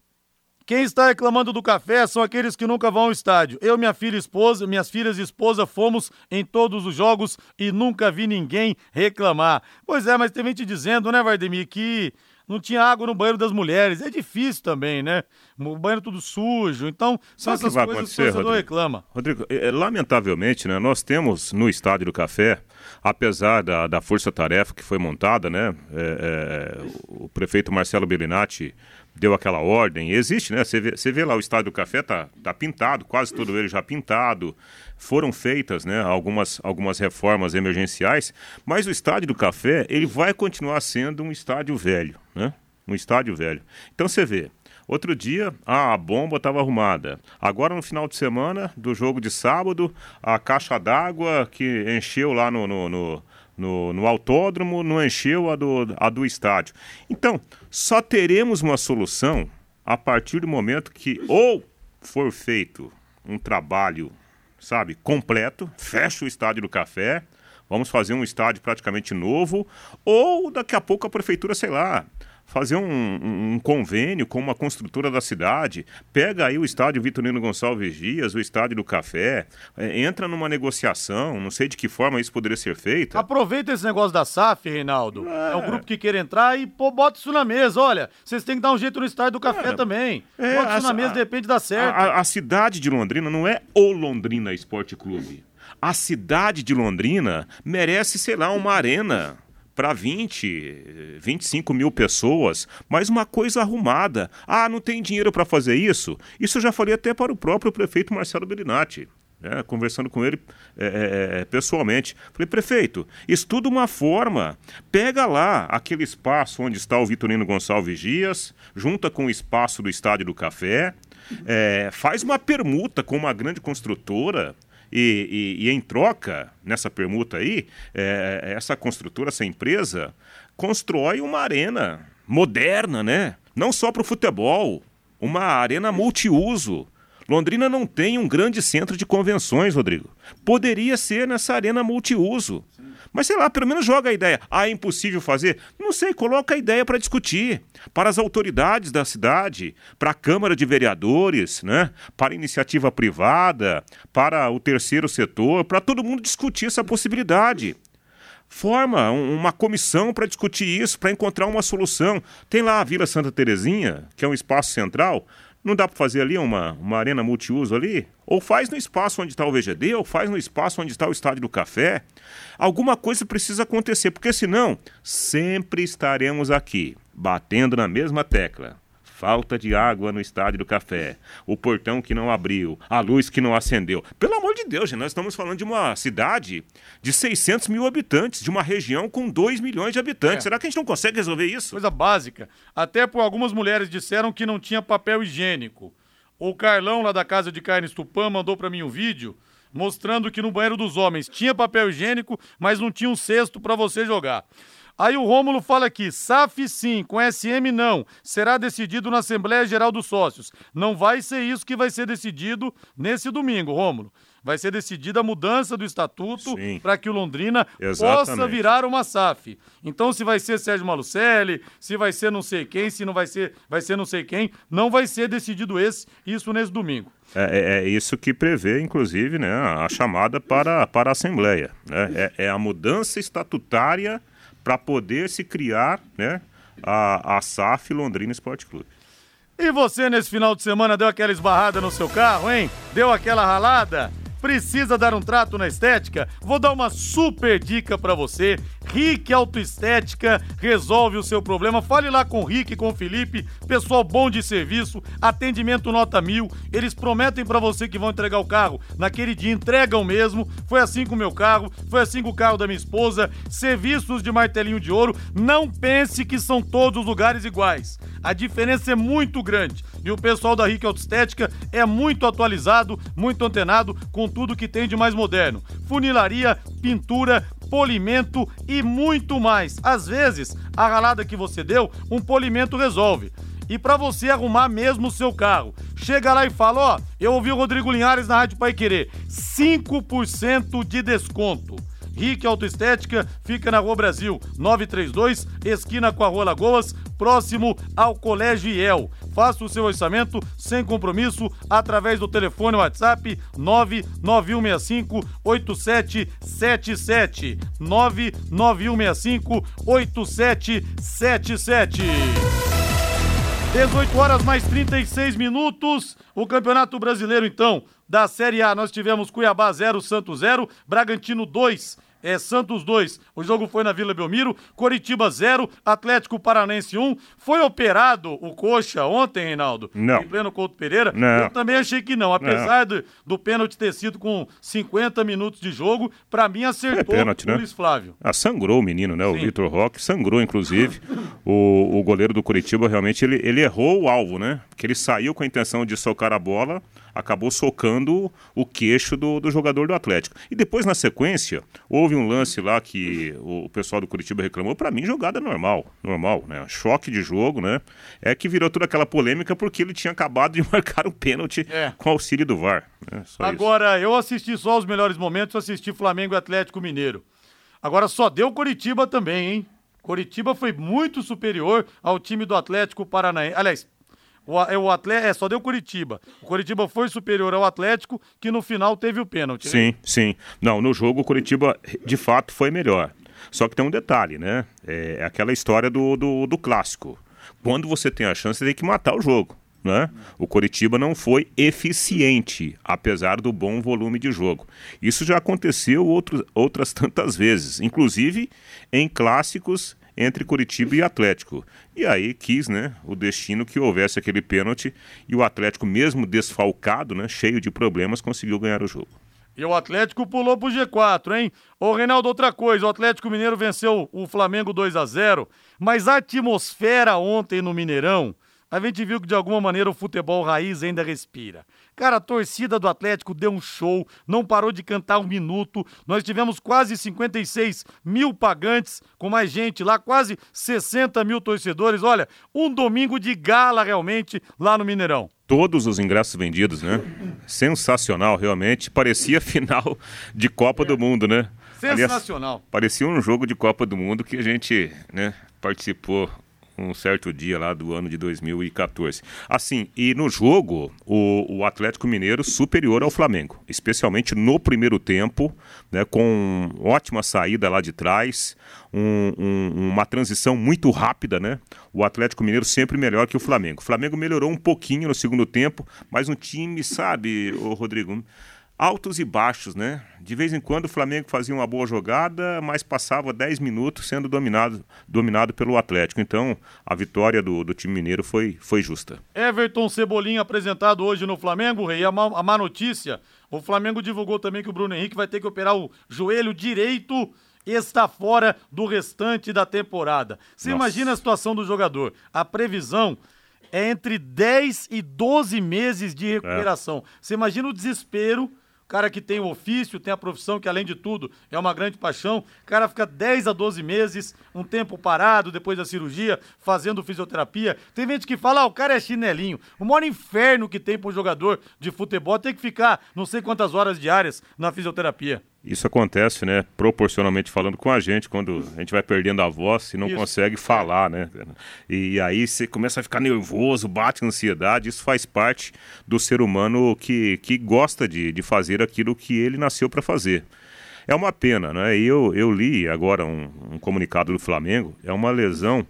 quem está reclamando do café são aqueles que nunca vão ao estádio. Eu, minha filha e esposa, minhas filhas e esposa fomos em todos os jogos e nunca vi ninguém reclamar. Pois é, mas tem gente dizendo, né, Vardemir, que não tinha água no banheiro das mulheres. É difícil também, né? O banheiro tudo sujo. Então, são Sabe essas vai coisas que o torcedor reclama. Rodrigo, é, é, lamentavelmente, né, nós temos no Estádio do Café, apesar da, da força-tarefa que foi montada, né? É, é, o prefeito Marcelo Bellinati deu aquela ordem. Existe, né? Você vê, você vê lá o Estádio do Café tá, tá pintado, quase todo ele já pintado. Foram feitas, né, algumas, algumas reformas emergenciais, mas o Estádio do Café, ele vai continuar sendo um estádio velho, né? Um estádio velho. Então você vê, Outro dia, a bomba estava arrumada. Agora, no final de semana do jogo de sábado, a caixa d'água que encheu lá no, no, no, no, no autódromo não encheu a do, a do estádio. Então, só teremos uma solução a partir do momento que ou for feito um trabalho, sabe, completo, fecha o estádio do café, vamos fazer um estádio praticamente novo, ou daqui a pouco a prefeitura, sei lá, fazer um, um, convênio com uma construtora da cidade, pega aí o estádio Vitorino Gonçalves Dias, o estádio do Café, é, entra numa negociação, não sei de que forma isso poderia ser feito. Aproveita esse negócio da SAF, Reinaldo. É, é um grupo que quer entrar e pô, bota isso na mesa. Olha, vocês têm que dar um jeito no estádio do Café é, também. É, bota isso a, na mesa, a, de repente dá certo. A, a cidade de Londrina não é o Londrina Esporte Clube. A cidade de Londrina merece, sei lá, uma arena para 20, 25 mil pessoas, mas uma coisa arrumada. Ah, não tem dinheiro para fazer isso? Isso eu já falei até para o próprio prefeito Marcelo Bellinati. Né, conversando com ele é, é, é, pessoalmente. Falei, prefeito, estuda uma forma. Pega lá aquele espaço onde está o Vitorino Gonçalves Dias, junta com o espaço do Estádio do Café, é, faz uma permuta com uma grande construtora e, e, e em troca, nessa permuta aí, é, essa construtora, essa empresa, constrói uma arena moderna, né? Não só para o futebol, uma arena multiuso. Londrina não tem um grande centro de convenções, Rodrigo. Poderia ser nessa arena multiuso. Mas sei lá, pelo menos joga a ideia. Ah, é impossível fazer? Não sei, coloca a ideia para discutir. Para as autoridades da cidade, para a Câmara de Vereadores, né? para a iniciativa privada, para o terceiro setor, para todo mundo discutir essa possibilidade. Forma uma comissão para discutir isso, para encontrar uma solução. Tem lá a Vila Santa Terezinha, que é um espaço central, Não dá para fazer ali uma, uma arena multiuso ali? Ou faz no espaço onde está o VGD, ou faz no espaço onde está o Estádio do Café. Alguma coisa precisa acontecer, porque senão sempre estaremos aqui, batendo na mesma tecla falta de água no estádio do café, o portão que não abriu, a luz que não acendeu. Pelo amor de Deus, gente, nós estamos falando de uma cidade de 600 mil habitantes, de uma região com 2 milhões de habitantes. É. Será que a gente não consegue resolver isso? Coisa básica. Até por algumas mulheres disseram que não tinha papel higiênico. O Carlão, lá da Casa de Carnes Tupã, mandou para mim um vídeo mostrando que no banheiro dos homens tinha papel higiênico, mas não tinha um cesto para você jogar. Aí o Rômulo fala aqui: SAF sim, com SM não. Será decidido na Assembleia Geral dos Sócios. Não vai ser isso que vai ser decidido nesse domingo, Rômulo. Vai ser decidida a mudança do estatuto para que o Londrina Exatamente. possa virar uma SAF. Então, se vai ser Sérgio Malucelli, se vai ser não sei quem, se não vai ser, vai ser não sei quem, não vai ser decidido esse, isso nesse domingo. É, é, é isso que prevê, inclusive, né, a chamada para, para a Assembleia. Né? É, é a mudança estatutária para poder se criar né, a, a SAF Londrina Esporte Clube. E você nesse final de semana deu aquela esbarrada no seu carro, hein? Deu aquela ralada? Precisa dar um trato na estética? Vou dar uma super dica para você. Rick Autoestética resolve o seu problema. Fale lá com o Rick, com o Felipe, pessoal bom de serviço, atendimento nota mil. Eles prometem para você que vão entregar o carro naquele dia, entregam mesmo. Foi assim com o meu carro, foi assim com o carro da minha esposa. Serviços de martelinho de ouro. Não pense que são todos os lugares iguais. A diferença é muito grande. E o pessoal da Rick Autoestética é muito atualizado, muito antenado com tudo que tem de mais moderno. Funilaria, pintura, polimento e muito mais. Às vezes, a ralada que você deu, um polimento resolve. E para você arrumar mesmo o seu carro, chega lá e fala: Ó, eu ouvi o Rodrigo Linhares na Rádio Pai Querer, 5% de desconto. Rick Autoestética fica na Rua Brasil, 932, esquina com a Rua Lagoas, próximo ao Colégio IEL. Faça o seu orçamento sem compromisso através do telefone WhatsApp 99165 8777. 99165 8777. 18 horas mais 36 minutos. O Campeonato Brasileiro, então, da Série A, nós tivemos Cuiabá 0, Santos 0, Bragantino 2, é Santos 2. O jogo foi na Vila Belmiro. Coritiba 0, Atlético Paranense 1. Foi operado o Coxa ontem, Reinaldo? Não. Em pleno Couto Pereira? Não. Eu também achei que não. Apesar não. Do, do pênalti ter sido com 50 minutos de jogo, para mim acertou é pênalti, o né? Luiz Flávio. Ah, sangrou o menino, né? O Vitor Roque sangrou, inclusive. o, o goleiro do Coritiba realmente ele, ele errou o alvo, né? Porque ele saiu com a intenção de socar a bola acabou socando o queixo do, do jogador do Atlético. E depois, na sequência, houve um lance lá que o pessoal do Curitiba reclamou. Para mim, jogada normal, normal, né? Choque de jogo, né? É que virou toda aquela polêmica porque ele tinha acabado de <laughs> marcar um pênalti é. com auxílio do VAR. Né? Agora, isso. eu assisti só os melhores momentos, assisti Flamengo e Atlético Mineiro. Agora só deu Curitiba também, hein? Curitiba foi muito superior ao time do Atlético Paranaense. Aliás, o, é, o Atlético, é, só deu Curitiba. O Curitiba foi superior ao Atlético, que no final teve o pênalti. Né? Sim, sim. Não, no jogo o Curitiba de fato foi melhor. Só que tem um detalhe, né? É, é aquela história do, do, do clássico. Quando você tem a chance, você tem que matar o jogo. Né? O Coritiba não foi eficiente, apesar do bom volume de jogo. Isso já aconteceu outras tantas vezes, inclusive em clássicos entre Curitiba e Atlético. E aí quis, né, o destino que houvesse aquele pênalti e o Atlético, mesmo desfalcado, né, cheio de problemas, conseguiu ganhar o jogo. E o Atlético pulou pro G4, hein? Ô, Reinaldo, outra coisa, o Atlético Mineiro venceu o Flamengo 2 a 0 mas a atmosfera ontem no Mineirão a gente viu que de alguma maneira o futebol raiz ainda respira. Cara, a torcida do Atlético deu um show, não parou de cantar um minuto. Nós tivemos quase 56 mil pagantes, com mais gente lá, quase 60 mil torcedores. Olha, um domingo de gala realmente lá no Mineirão todos os ingressos vendidos, né? Sensacional, realmente. Parecia <laughs> final de Copa é. do Mundo, né? Sensacional. Aliás, parecia um jogo de Copa do Mundo que a gente, né, participou um certo dia lá do ano de 2014. Assim, e no jogo, o, o Atlético Mineiro superior ao Flamengo, especialmente no primeiro tempo, né, com ótima saída lá de trás, um, um, uma transição muito rápida, né? O Atlético Mineiro sempre melhor que o Flamengo. O Flamengo melhorou um pouquinho no segundo tempo, mas um time, sabe, o Rodrigo, altos e baixos, né? De vez em quando o Flamengo fazia uma boa jogada, mas passava 10 minutos sendo dominado, dominado pelo Atlético. Então, a vitória do, do time mineiro foi, foi justa. Everton Cebolinha apresentado hoje no Flamengo, Rei. A má, a má notícia: o Flamengo divulgou também que o Bruno Henrique vai ter que operar o joelho direito está fora do restante da temporada. Você Nossa. imagina a situação do jogador. A previsão é entre 10 e 12 meses de recuperação. É. Você imagina o desespero cara que tem o ofício, tem a profissão, que além de tudo é uma grande paixão, o cara fica 10 a 12 meses, um tempo parado depois da cirurgia, fazendo fisioterapia. Tem gente que fala, ah, o cara é chinelinho. O maior inferno que tem para um jogador de futebol é ter que ficar não sei quantas horas diárias na fisioterapia. Isso acontece, né, proporcionalmente falando com a gente, quando a gente vai perdendo a voz e não isso. consegue falar, né? E aí você começa a ficar nervoso, bate ansiedade, isso faz parte do ser humano que, que gosta de, de fazer aquilo que ele nasceu para fazer. É uma pena, né? E eu, eu li agora um, um comunicado do Flamengo, é uma lesão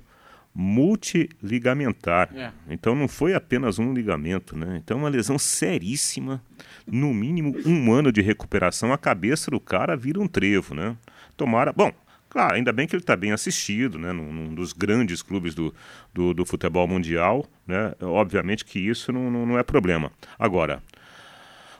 multiligamentar. É. Então não foi apenas um ligamento, né? Então uma lesão seríssima, no mínimo um ano de recuperação, a cabeça do cara vira um trevo, né? Tomara, bom, claro, ainda bem que ele está bem assistido, né? Num, num, dos grandes clubes do, do, do, futebol mundial, né? Obviamente que isso não, não, não é problema. Agora,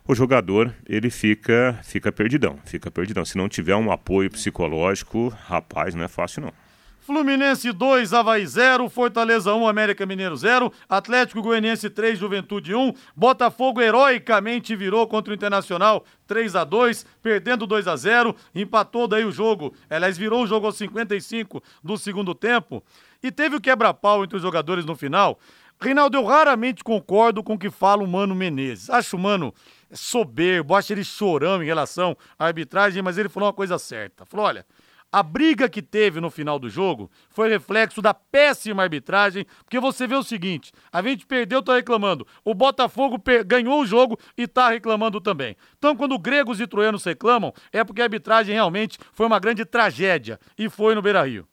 o jogador ele fica fica perdidão, fica perdidão. Se não tiver um apoio psicológico, rapaz, não é fácil não. Fluminense 2, Havaí 0, Fortaleza 1, América Mineiro 0, Atlético Goianiense 3, Juventude 1, Botafogo heroicamente virou contra o Internacional 3 a 2, perdendo 2 a 0, empatou daí o jogo, aliás, virou o jogo aos 55 do segundo tempo, e teve o quebra-pau entre os jogadores no final. Reinaldo, eu raramente concordo com o que fala o Mano Menezes. Acho o Mano soberbo, acho ele chorão em relação à arbitragem, mas ele falou uma coisa certa. Falou, olha, a briga que teve no final do jogo foi reflexo da péssima arbitragem, porque você vê o seguinte: a gente perdeu, tá reclamando. O Botafogo ganhou o jogo e tá reclamando também. Então, quando gregos e troianos reclamam, é porque a arbitragem realmente foi uma grande tragédia e foi no Beira Rio.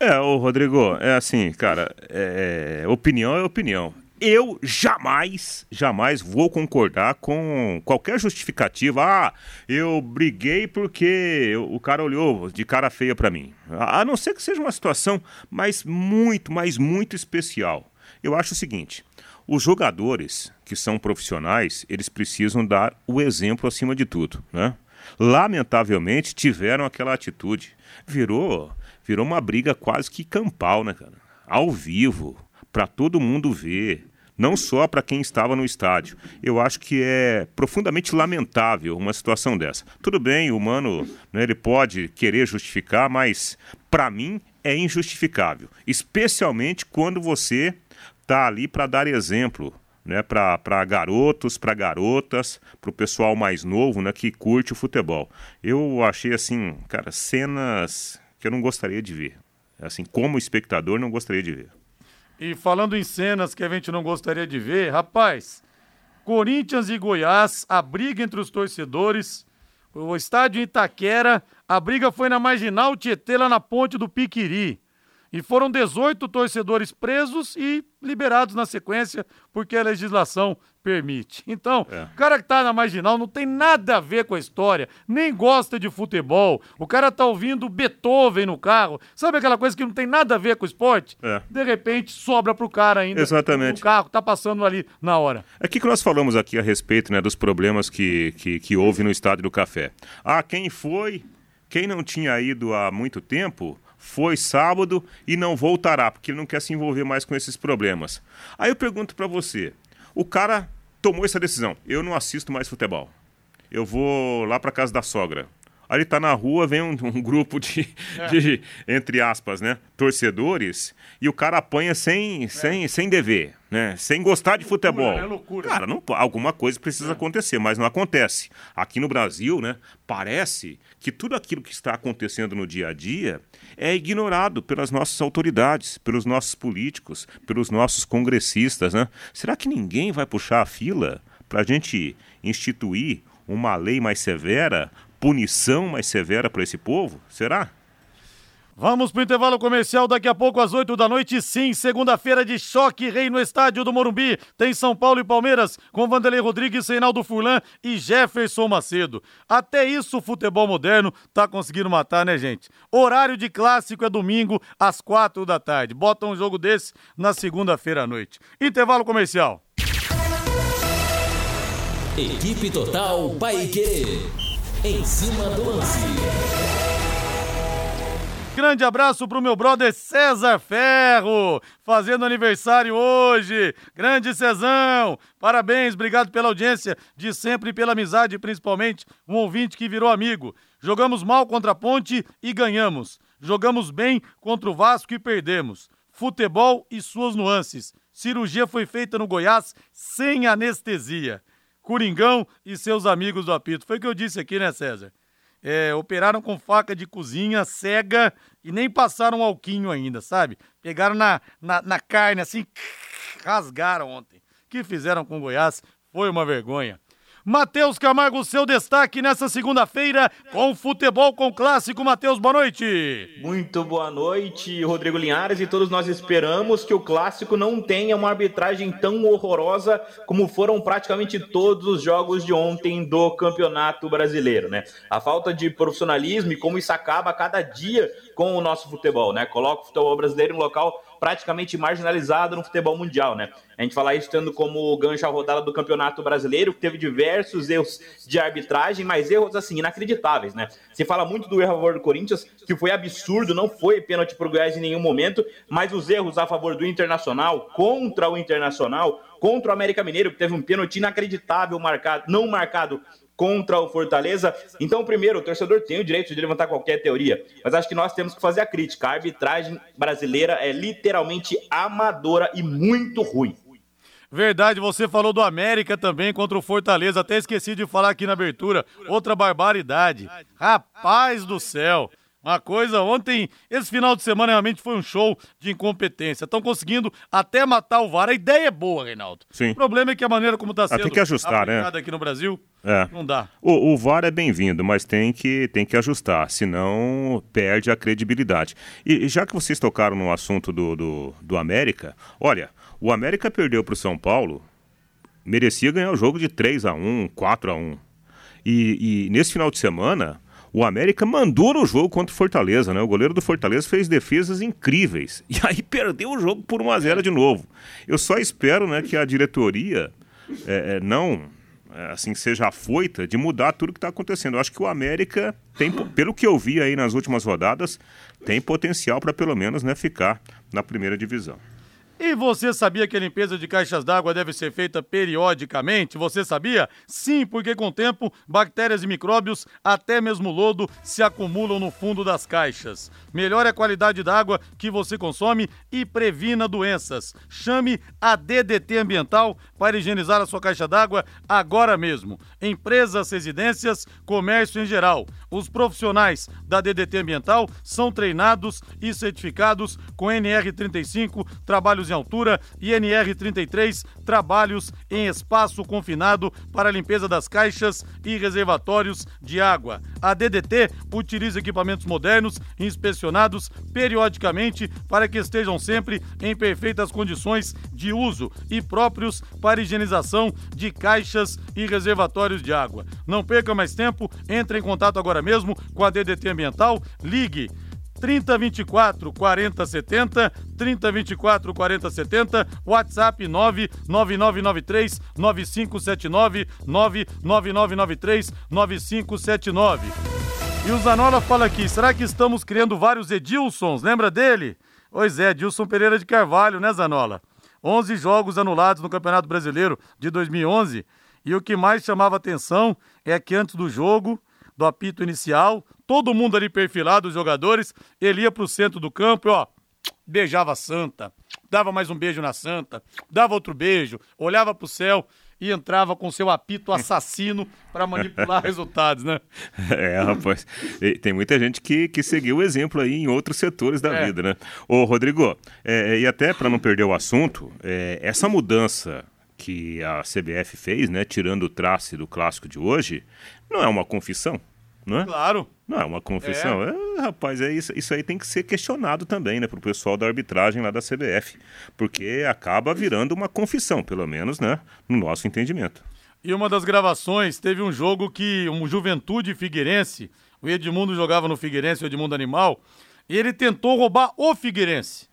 É, o Rodrigo, é assim, cara, é, é opinião é opinião eu jamais, jamais vou concordar com qualquer justificativa. Ah, eu briguei porque o cara olhou de cara feia para mim. A não ser que seja uma situação, mas muito, mas muito especial. Eu acho o seguinte: os jogadores que são profissionais, eles precisam dar o exemplo acima de tudo, né? Lamentavelmente tiveram aquela atitude. Virou, virou uma briga quase que campal, né, cara? Ao vivo para todo mundo ver, não só para quem estava no estádio. Eu acho que é profundamente lamentável uma situação dessa. Tudo bem, o humano né, ele pode querer justificar, mas para mim é injustificável, especialmente quando você está ali para dar exemplo. Né, para garotos, para garotas, para o pessoal mais novo né, que curte o futebol. Eu achei assim, cara, cenas que eu não gostaria de ver. Assim, como espectador, não gostaria de ver. E falando em cenas que a gente não gostaria de ver, rapaz, Corinthians e Goiás, a briga entre os torcedores, o estádio Itaquera, a briga foi na Marginal Tietê, lá na ponte do Piquiri. E foram 18 torcedores presos e liberados na sequência, porque a legislação permite. Então, é. o cara que tá na marginal não tem nada a ver com a história, nem gosta de futebol. O cara tá ouvindo Beethoven no carro. Sabe aquela coisa que não tem nada a ver com o esporte? É. De repente sobra pro cara ainda. Exatamente. O carro tá passando ali na hora. É que nós falamos aqui a respeito né, dos problemas que, que, que houve no Estádio do Café. Ah, quem foi? Quem não tinha ido há muito tempo foi sábado e não voltará, porque ele não quer se envolver mais com esses problemas. Aí eu pergunto para você: o cara tomou essa decisão, eu não assisto mais futebol. Eu vou lá para casa da sogra. Aí ele tá na rua, vem um, um grupo de, <laughs> é. de, entre aspas, né, torcedores, e o cara apanha sem, é. sem, sem dever, né, sem gostar de loucura, futebol. É loucura. Cara, não, alguma coisa precisa é. acontecer, mas não acontece. Aqui no Brasil, né, parece que tudo aquilo que está acontecendo no dia a dia é ignorado pelas nossas autoridades, pelos nossos políticos, pelos nossos congressistas, né? Será que ninguém vai puxar a fila para a gente instituir uma lei mais severa punição mais severa para esse povo? Será? Vamos para o intervalo comercial daqui a pouco às 8 da noite. Sim, segunda-feira de choque rei no estádio do Morumbi. Tem São Paulo e Palmeiras com Vanderlei Rodrigues, Reinaldo Furlan e Jefferson Macedo. Até isso o futebol moderno tá conseguindo matar, né, gente? Horário de clássico é domingo às 4 da tarde. Bota um jogo desse na segunda-feira à noite. Intervalo comercial. Equipe Total Paique. Em cima do lance. Grande abraço pro meu brother César Ferro, fazendo aniversário hoje. Grande Cezão, parabéns, obrigado pela audiência de sempre e pela amizade, principalmente um ouvinte que virou amigo. Jogamos mal contra a Ponte e ganhamos. Jogamos bem contra o Vasco e perdemos. Futebol e suas nuances. Cirurgia foi feita no Goiás sem anestesia. Coringão e seus amigos do apito. Foi o que eu disse aqui, né, César? É, operaram com faca de cozinha cega e nem passaram alquinho ainda, sabe? Pegaram na, na, na carne assim, rasgaram ontem. O que fizeram com o Goiás foi uma vergonha. Matheus Camargo, seu destaque nessa segunda-feira com futebol com clássico. Matheus, boa noite. Muito boa noite, Rodrigo Linhares, e todos nós esperamos que o clássico não tenha uma arbitragem tão horrorosa como foram praticamente todos os jogos de ontem do Campeonato Brasileiro, né? A falta de profissionalismo e como isso acaba a cada dia com o nosso futebol, né? Coloca o futebol brasileiro em um local praticamente marginalizado no futebol mundial, né? A gente fala isso tendo como gancho a rodada do Campeonato Brasileiro, que teve diversos erros de arbitragem, mas erros assim inacreditáveis, né? Se fala muito do erro a favor do Corinthians, que foi absurdo, não foi pênalti para o Goiás em nenhum momento, mas os erros a favor do Internacional, contra o Internacional, contra o América Mineiro, que teve um pênalti inacreditável marcado, não marcado contra o Fortaleza. Então, primeiro, o torcedor tem o direito de levantar qualquer teoria, mas acho que nós temos que fazer a crítica. A arbitragem brasileira é literalmente amadora e muito ruim. Verdade, você falou do América também contra o Fortaleza. Até esqueci de falar aqui na abertura. Outra barbaridade. Rapaz do céu. Uma coisa, ontem, esse final de semana realmente foi um show de incompetência. Estão conseguindo até matar o VAR. A ideia é boa, Reinaldo. Sim. O problema é que a maneira como está sendo ah, tem que ajustar, né? aqui no Brasil, é. não dá. O, o VAR é bem-vindo, mas tem que, tem que ajustar, senão perde a credibilidade. E, e já que vocês tocaram no assunto do, do, do América, olha, o América perdeu para o São Paulo, merecia ganhar o jogo de 3 a 1 4 a 1 e, e nesse final de semana o América mandou no jogo contra o Fortaleza, né? O goleiro do Fortaleza fez defesas incríveis. <laughs> E aí perdeu o jogo por 1 a 0 de novo. Eu só espero, né, que a diretoria é, é, não é, assim seja afoita de mudar tudo que está acontecendo. Eu acho que o América tem, pelo que eu vi aí nas últimas rodadas, tem potencial para pelo menos, né, ficar na primeira divisão. E você sabia que a limpeza de caixas d'água deve ser feita periodicamente? Você sabia? Sim, porque com o tempo, bactérias e micróbios, até mesmo lodo, se acumulam no fundo das caixas. Melhore a qualidade da água que você consome e previna doenças. Chame a DDT Ambiental para higienizar a sua caixa d'água agora mesmo. Empresas, residências, comércio em geral. Os profissionais da DDT Ambiental são treinados e certificados com NR35, trabalhos em altura, e NR33, trabalhos em espaço confinado para limpeza das caixas e reservatórios de água. A DDT utiliza equipamentos modernos inspecionados periodicamente para que estejam sempre em perfeitas condições de uso e próprios para higienização de caixas e reservatórios de água. Não perca mais tempo, entre em contato agora mesmo com a DDT Ambiental, ligue 3024 4070, 3024 4070, WhatsApp 99993 9579, 99993 9579. E o Zanola fala aqui, será que estamos criando vários Edilsons? Lembra dele? Pois é, Edilson Pereira de Carvalho, né, Zanola? 11 jogos anulados no Campeonato Brasileiro de 2011. E o que mais chamava atenção é que antes do jogo, do apito inicial, todo mundo ali perfilado, os jogadores, ele ia pro centro do campo e ó, beijava a Santa, dava mais um beijo na Santa, dava outro beijo, olhava pro céu e entrava com seu apito assassino para manipular <laughs> resultados, né? É, rapaz. tem muita gente que, que seguiu o exemplo aí em outros setores da é. vida, né? Ô, Rodrigo, é, e até para não perder o assunto, é, essa mudança que a CBF fez, né, tirando o trace do clássico de hoje, não é uma confissão, não é? Claro. Não é uma confissão. É. é rapaz, é isso, isso aí tem que ser questionado também, né, pro pessoal da arbitragem lá da CBF, porque acaba virando uma confissão, pelo menos, né, no nosso entendimento. E uma das gravações teve um jogo que um Juventude Figueirense, o Edmundo jogava no Figueirense, o Edmundo Animal, e ele tentou roubar o Figueirense.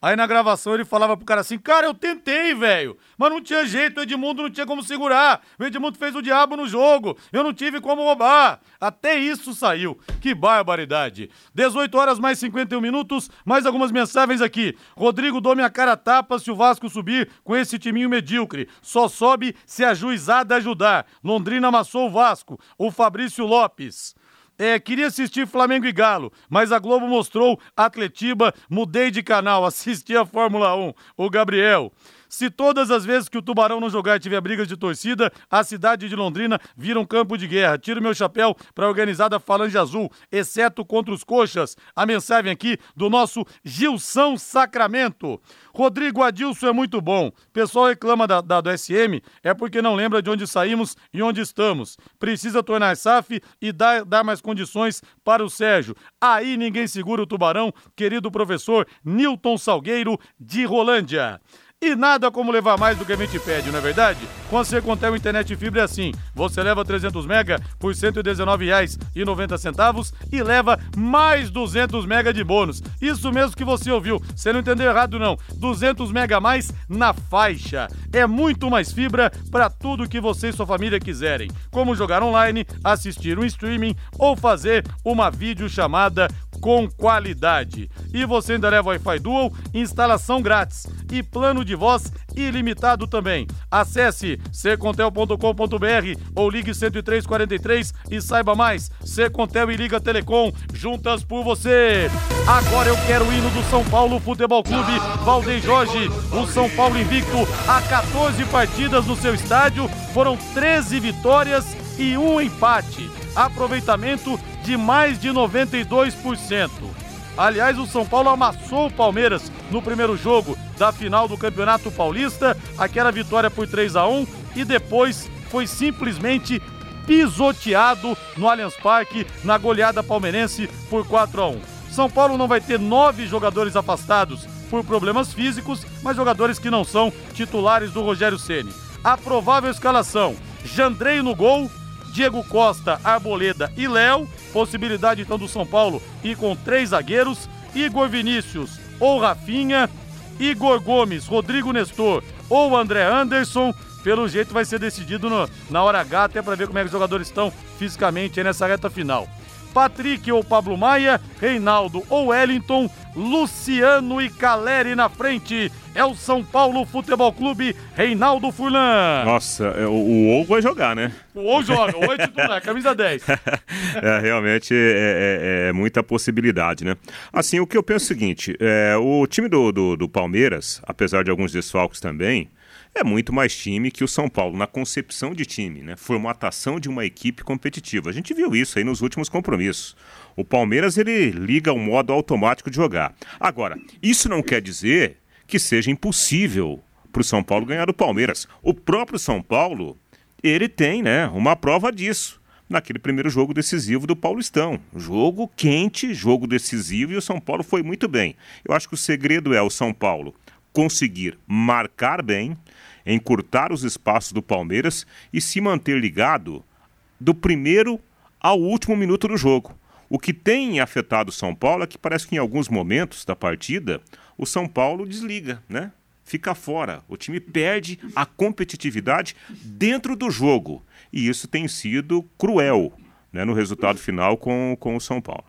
Aí na gravação ele falava pro cara assim: Cara, eu tentei, velho. Mas não tinha jeito, o Edmundo não tinha como segurar. O Edmundo fez o diabo no jogo. Eu não tive como roubar. Até isso saiu. Que barbaridade. 18 horas mais 51 minutos. Mais algumas mensagens aqui. Rodrigo Dome a cara tapa se o Vasco subir com esse timinho medíocre. Só sobe se a juizada ajudar. Londrina amassou o Vasco. O Fabrício Lopes. É, queria assistir Flamengo e Galo, mas a Globo mostrou Atletiba, mudei de canal, <laughs> assisti a Fórmula 1. O Gabriel. Se todas as vezes que o Tubarão não jogar e tiver brigas de torcida, a cidade de Londrina vira um campo de guerra. Tiro meu chapéu para a organizada Falange Azul, exceto contra os coxas. A mensagem aqui do nosso Gilson Sacramento. Rodrigo Adilson é muito bom. Pessoal reclama da, da, do SM, é porque não lembra de onde saímos e onde estamos. Precisa tornar SAF e dar, dar mais condições para o Sérgio. Aí ninguém segura o tubarão, querido professor Newton Salgueiro de Rolândia. E nada como levar mais do que a gente pede, não é verdade? Com a Secontel Internet Fibra é assim. Você leva 300 mega por R$ 119,90 e leva mais 200 mega de bônus. Isso mesmo que você ouviu. Você não entendeu errado não. 200 mega a mais na faixa. É muito mais fibra para tudo que você e sua família quiserem. Como jogar online, assistir um streaming ou fazer uma videochamada com qualidade. E você ainda leva Wi-Fi Dual, instalação grátis e plano de voz ilimitado também. Acesse secontel.com.br ou ligue 10343 e saiba mais. Secontel e Liga Telecom, juntas por você. Agora eu quero o hino do São Paulo Futebol Clube, Valdem Jorge. O São Paulo invicto a 14 partidas no seu estádio, foram 13 vitórias e um empate. Aproveitamento de mais de 92%. Aliás, o São Paulo amassou o Palmeiras no primeiro jogo da final do Campeonato Paulista, aquela vitória por 3 a 1 e depois foi simplesmente pisoteado no Allianz Parque na goleada palmeirense por 4 a 1. São Paulo não vai ter nove jogadores afastados por problemas físicos, mas jogadores que não são titulares do Rogério Ceni. A provável escalação: Jandrei no gol, Diego Costa, Arboleda e Léo. Possibilidade então do São Paulo ir com três zagueiros: Igor Vinícius ou Rafinha, Igor Gomes, Rodrigo Nestor ou André Anderson. Pelo jeito vai ser decidido no, na hora H, até para ver como é que os jogadores estão fisicamente nessa reta final. Patrick ou Pablo Maia, Reinaldo ou Wellington, Luciano e Caleri na frente. É o São Paulo Futebol Clube, Reinaldo Furlan. Nossa, é, o, o vai jogar, né? O Ou joga, o Ou é titular, camisa 10. <laughs> é, realmente é, é, é, muita possibilidade, né? Assim, o que eu penso é o seguinte, é, o time do, do, do Palmeiras, apesar de alguns desfalques também, é muito mais time que o São Paulo, na concepção de time, né? Formatação de uma equipe competitiva. A gente viu isso aí nos últimos compromissos. O Palmeiras ele liga o modo automático de jogar. Agora, isso não quer dizer que seja impossível para o São Paulo ganhar do Palmeiras. O próprio São Paulo, ele tem, né, uma prova disso naquele primeiro jogo decisivo do Paulistão. Jogo quente, jogo decisivo e o São Paulo foi muito bem. Eu acho que o segredo é o São Paulo conseguir marcar bem, encurtar os espaços do Palmeiras e se manter ligado do primeiro ao último minuto do jogo. O que tem afetado o São Paulo é que parece que em alguns momentos da partida o São Paulo desliga, né? Fica fora. O time perde a competitividade dentro do jogo. E isso tem sido cruel né, no resultado final com, com o São Paulo.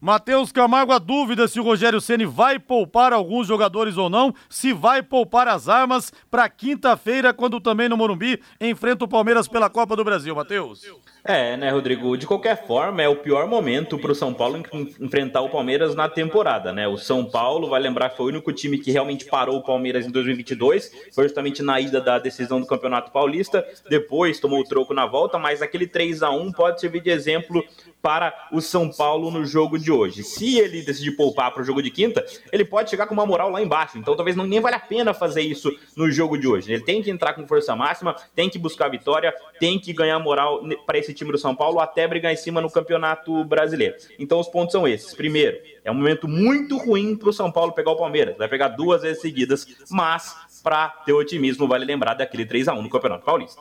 Matheus Camargo, a dúvida se o Rogério Ceni vai poupar alguns jogadores ou não, se vai poupar as armas para quinta-feira, quando também no Morumbi enfrenta o Palmeiras pela Copa do Brasil, Matheus. É, né, Rodrigo? De qualquer forma, é o pior momento para o São Paulo enfrentar o Palmeiras na temporada, né? O São Paulo, vai lembrar, foi o único time que realmente parou o Palmeiras em 2022, foi justamente na ida da decisão do Campeonato Paulista, depois tomou o troco na volta, mas aquele 3 a 1 pode servir de exemplo para o São Paulo no jogo de hoje. Se ele decidir poupar para o jogo de quinta, ele pode chegar com uma moral lá embaixo. Então talvez não nem vale a pena fazer isso no jogo de hoje. Ele tem que entrar com força máxima, tem que buscar a vitória, tem que ganhar moral para esse time do São Paulo até brigar em cima no Campeonato Brasileiro. Então os pontos são esses. Primeiro, é um momento muito ruim para o São Paulo pegar o Palmeiras. Vai pegar duas vezes seguidas, mas para ter otimismo, vale lembrar daquele 3 a 1 no Campeonato Paulista.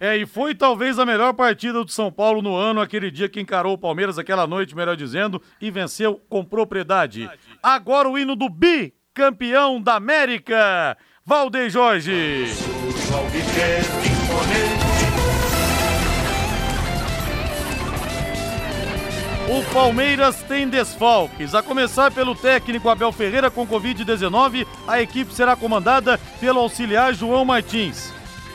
É, e foi talvez a melhor partida do São Paulo no ano, aquele dia que encarou o Palmeiras, aquela noite, melhor dizendo, e venceu com propriedade. Agora o hino do bicampeão da América, Valdeir Jorge. O Palmeiras tem desfalques. A começar pelo técnico Abel Ferreira com Covid-19, a equipe será comandada pelo auxiliar João Martins.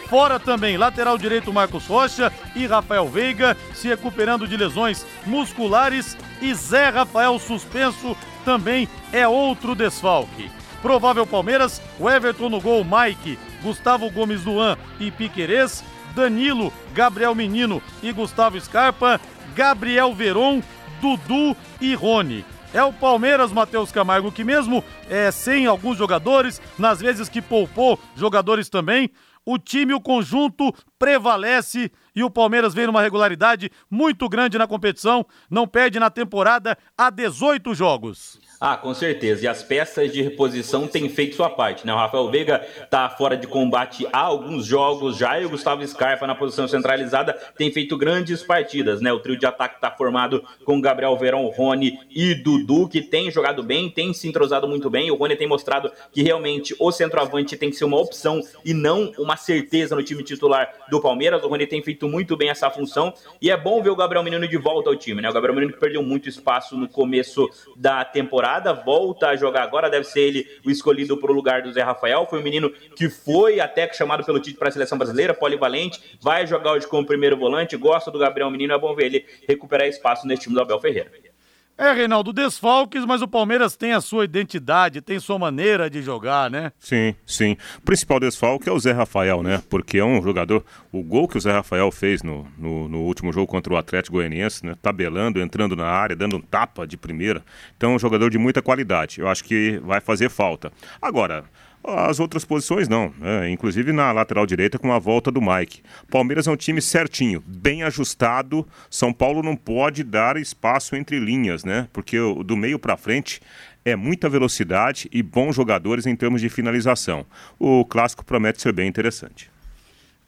Fora também lateral direito Marcos Rocha e Rafael Veiga se recuperando de lesões musculares e Zé Rafael suspenso também é outro desfalque. Provável Palmeiras, o Everton no gol, Mike, Gustavo Gomes Duan e Piquerez, Danilo, Gabriel Menino e Gustavo Scarpa, Gabriel Veron, Dudu e Rony. É o Palmeiras, Matheus Camargo, que mesmo é, sem alguns jogadores, nas vezes que poupou jogadores também, o time, o conjunto prevalece e o Palmeiras vem numa regularidade muito grande na competição, não perde na temporada há 18 jogos. Ah, com certeza. E as peças de reposição têm feito sua parte, né? O Rafael Veiga tá fora de combate há alguns jogos já e o Gustavo Scarpa na posição centralizada tem feito grandes partidas, né? O trio de ataque tá formado com Gabriel Verão, Rony e Dudu, que tem jogado bem, tem se entrosado muito bem. O Rony tem mostrado que realmente o centroavante tem que ser uma opção e não uma certeza no time titular do Palmeiras. O Rony tem feito muito bem essa função e é bom ver o Gabriel Menino de volta ao time, né? O Gabriel Menino que perdeu muito espaço no começo da temporada temporada, volta a jogar agora, deve ser ele o escolhido para o lugar do Zé Rafael. Foi um menino que foi até chamado pelo Tite para a seleção brasileira, polivalente, vai jogar hoje como primeiro volante, gosta do Gabriel Menino, é bom ver ele recuperar espaço nesse time do Abel Ferreira. É, Reinaldo, desfalques, mas o Palmeiras tem a sua identidade, tem sua maneira de jogar, né? Sim, sim. O principal desfalque é o Zé Rafael, né? Porque é um jogador. O gol que o Zé Rafael fez no, no, no último jogo contra o Atlético Goianiense, né? Tabelando, entrando na área, dando um tapa de primeira. Então, é um jogador de muita qualidade. Eu acho que vai fazer falta. Agora. As outras posições não, né? inclusive na lateral direita com a volta do Mike. Palmeiras é um time certinho, bem ajustado. São Paulo não pode dar espaço entre linhas, né? Porque do meio para frente é muita velocidade e bons jogadores em termos de finalização. O clássico promete ser bem interessante.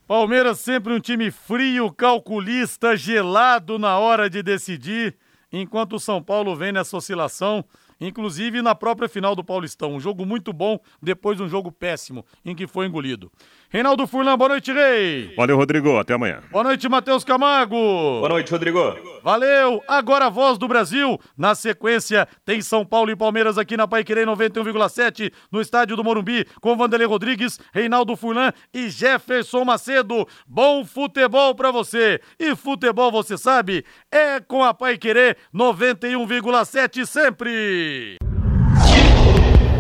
Palmeiras sempre um time frio, calculista, gelado na hora de decidir, enquanto o São Paulo vem nessa oscilação inclusive na própria final do Paulistão. Um jogo muito bom, depois de um jogo péssimo, em que foi engolido. Reinaldo Furlan, boa noite, Rei. Valeu, Rodrigo. Até amanhã. Boa noite, Matheus Camargo. Boa noite, Rodrigo. Valeu. Agora a voz do Brasil. Na sequência, tem São Paulo e Palmeiras aqui na Paiquerê 91,7 no estádio do Morumbi, com Vanderlei Rodrigues, Reinaldo Furlan e Jefferson Macedo. Bom futebol para você. E futebol, você sabe, é com a Paiquerê 91,7 sempre.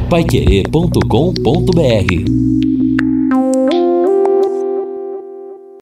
Paiquerê.com.br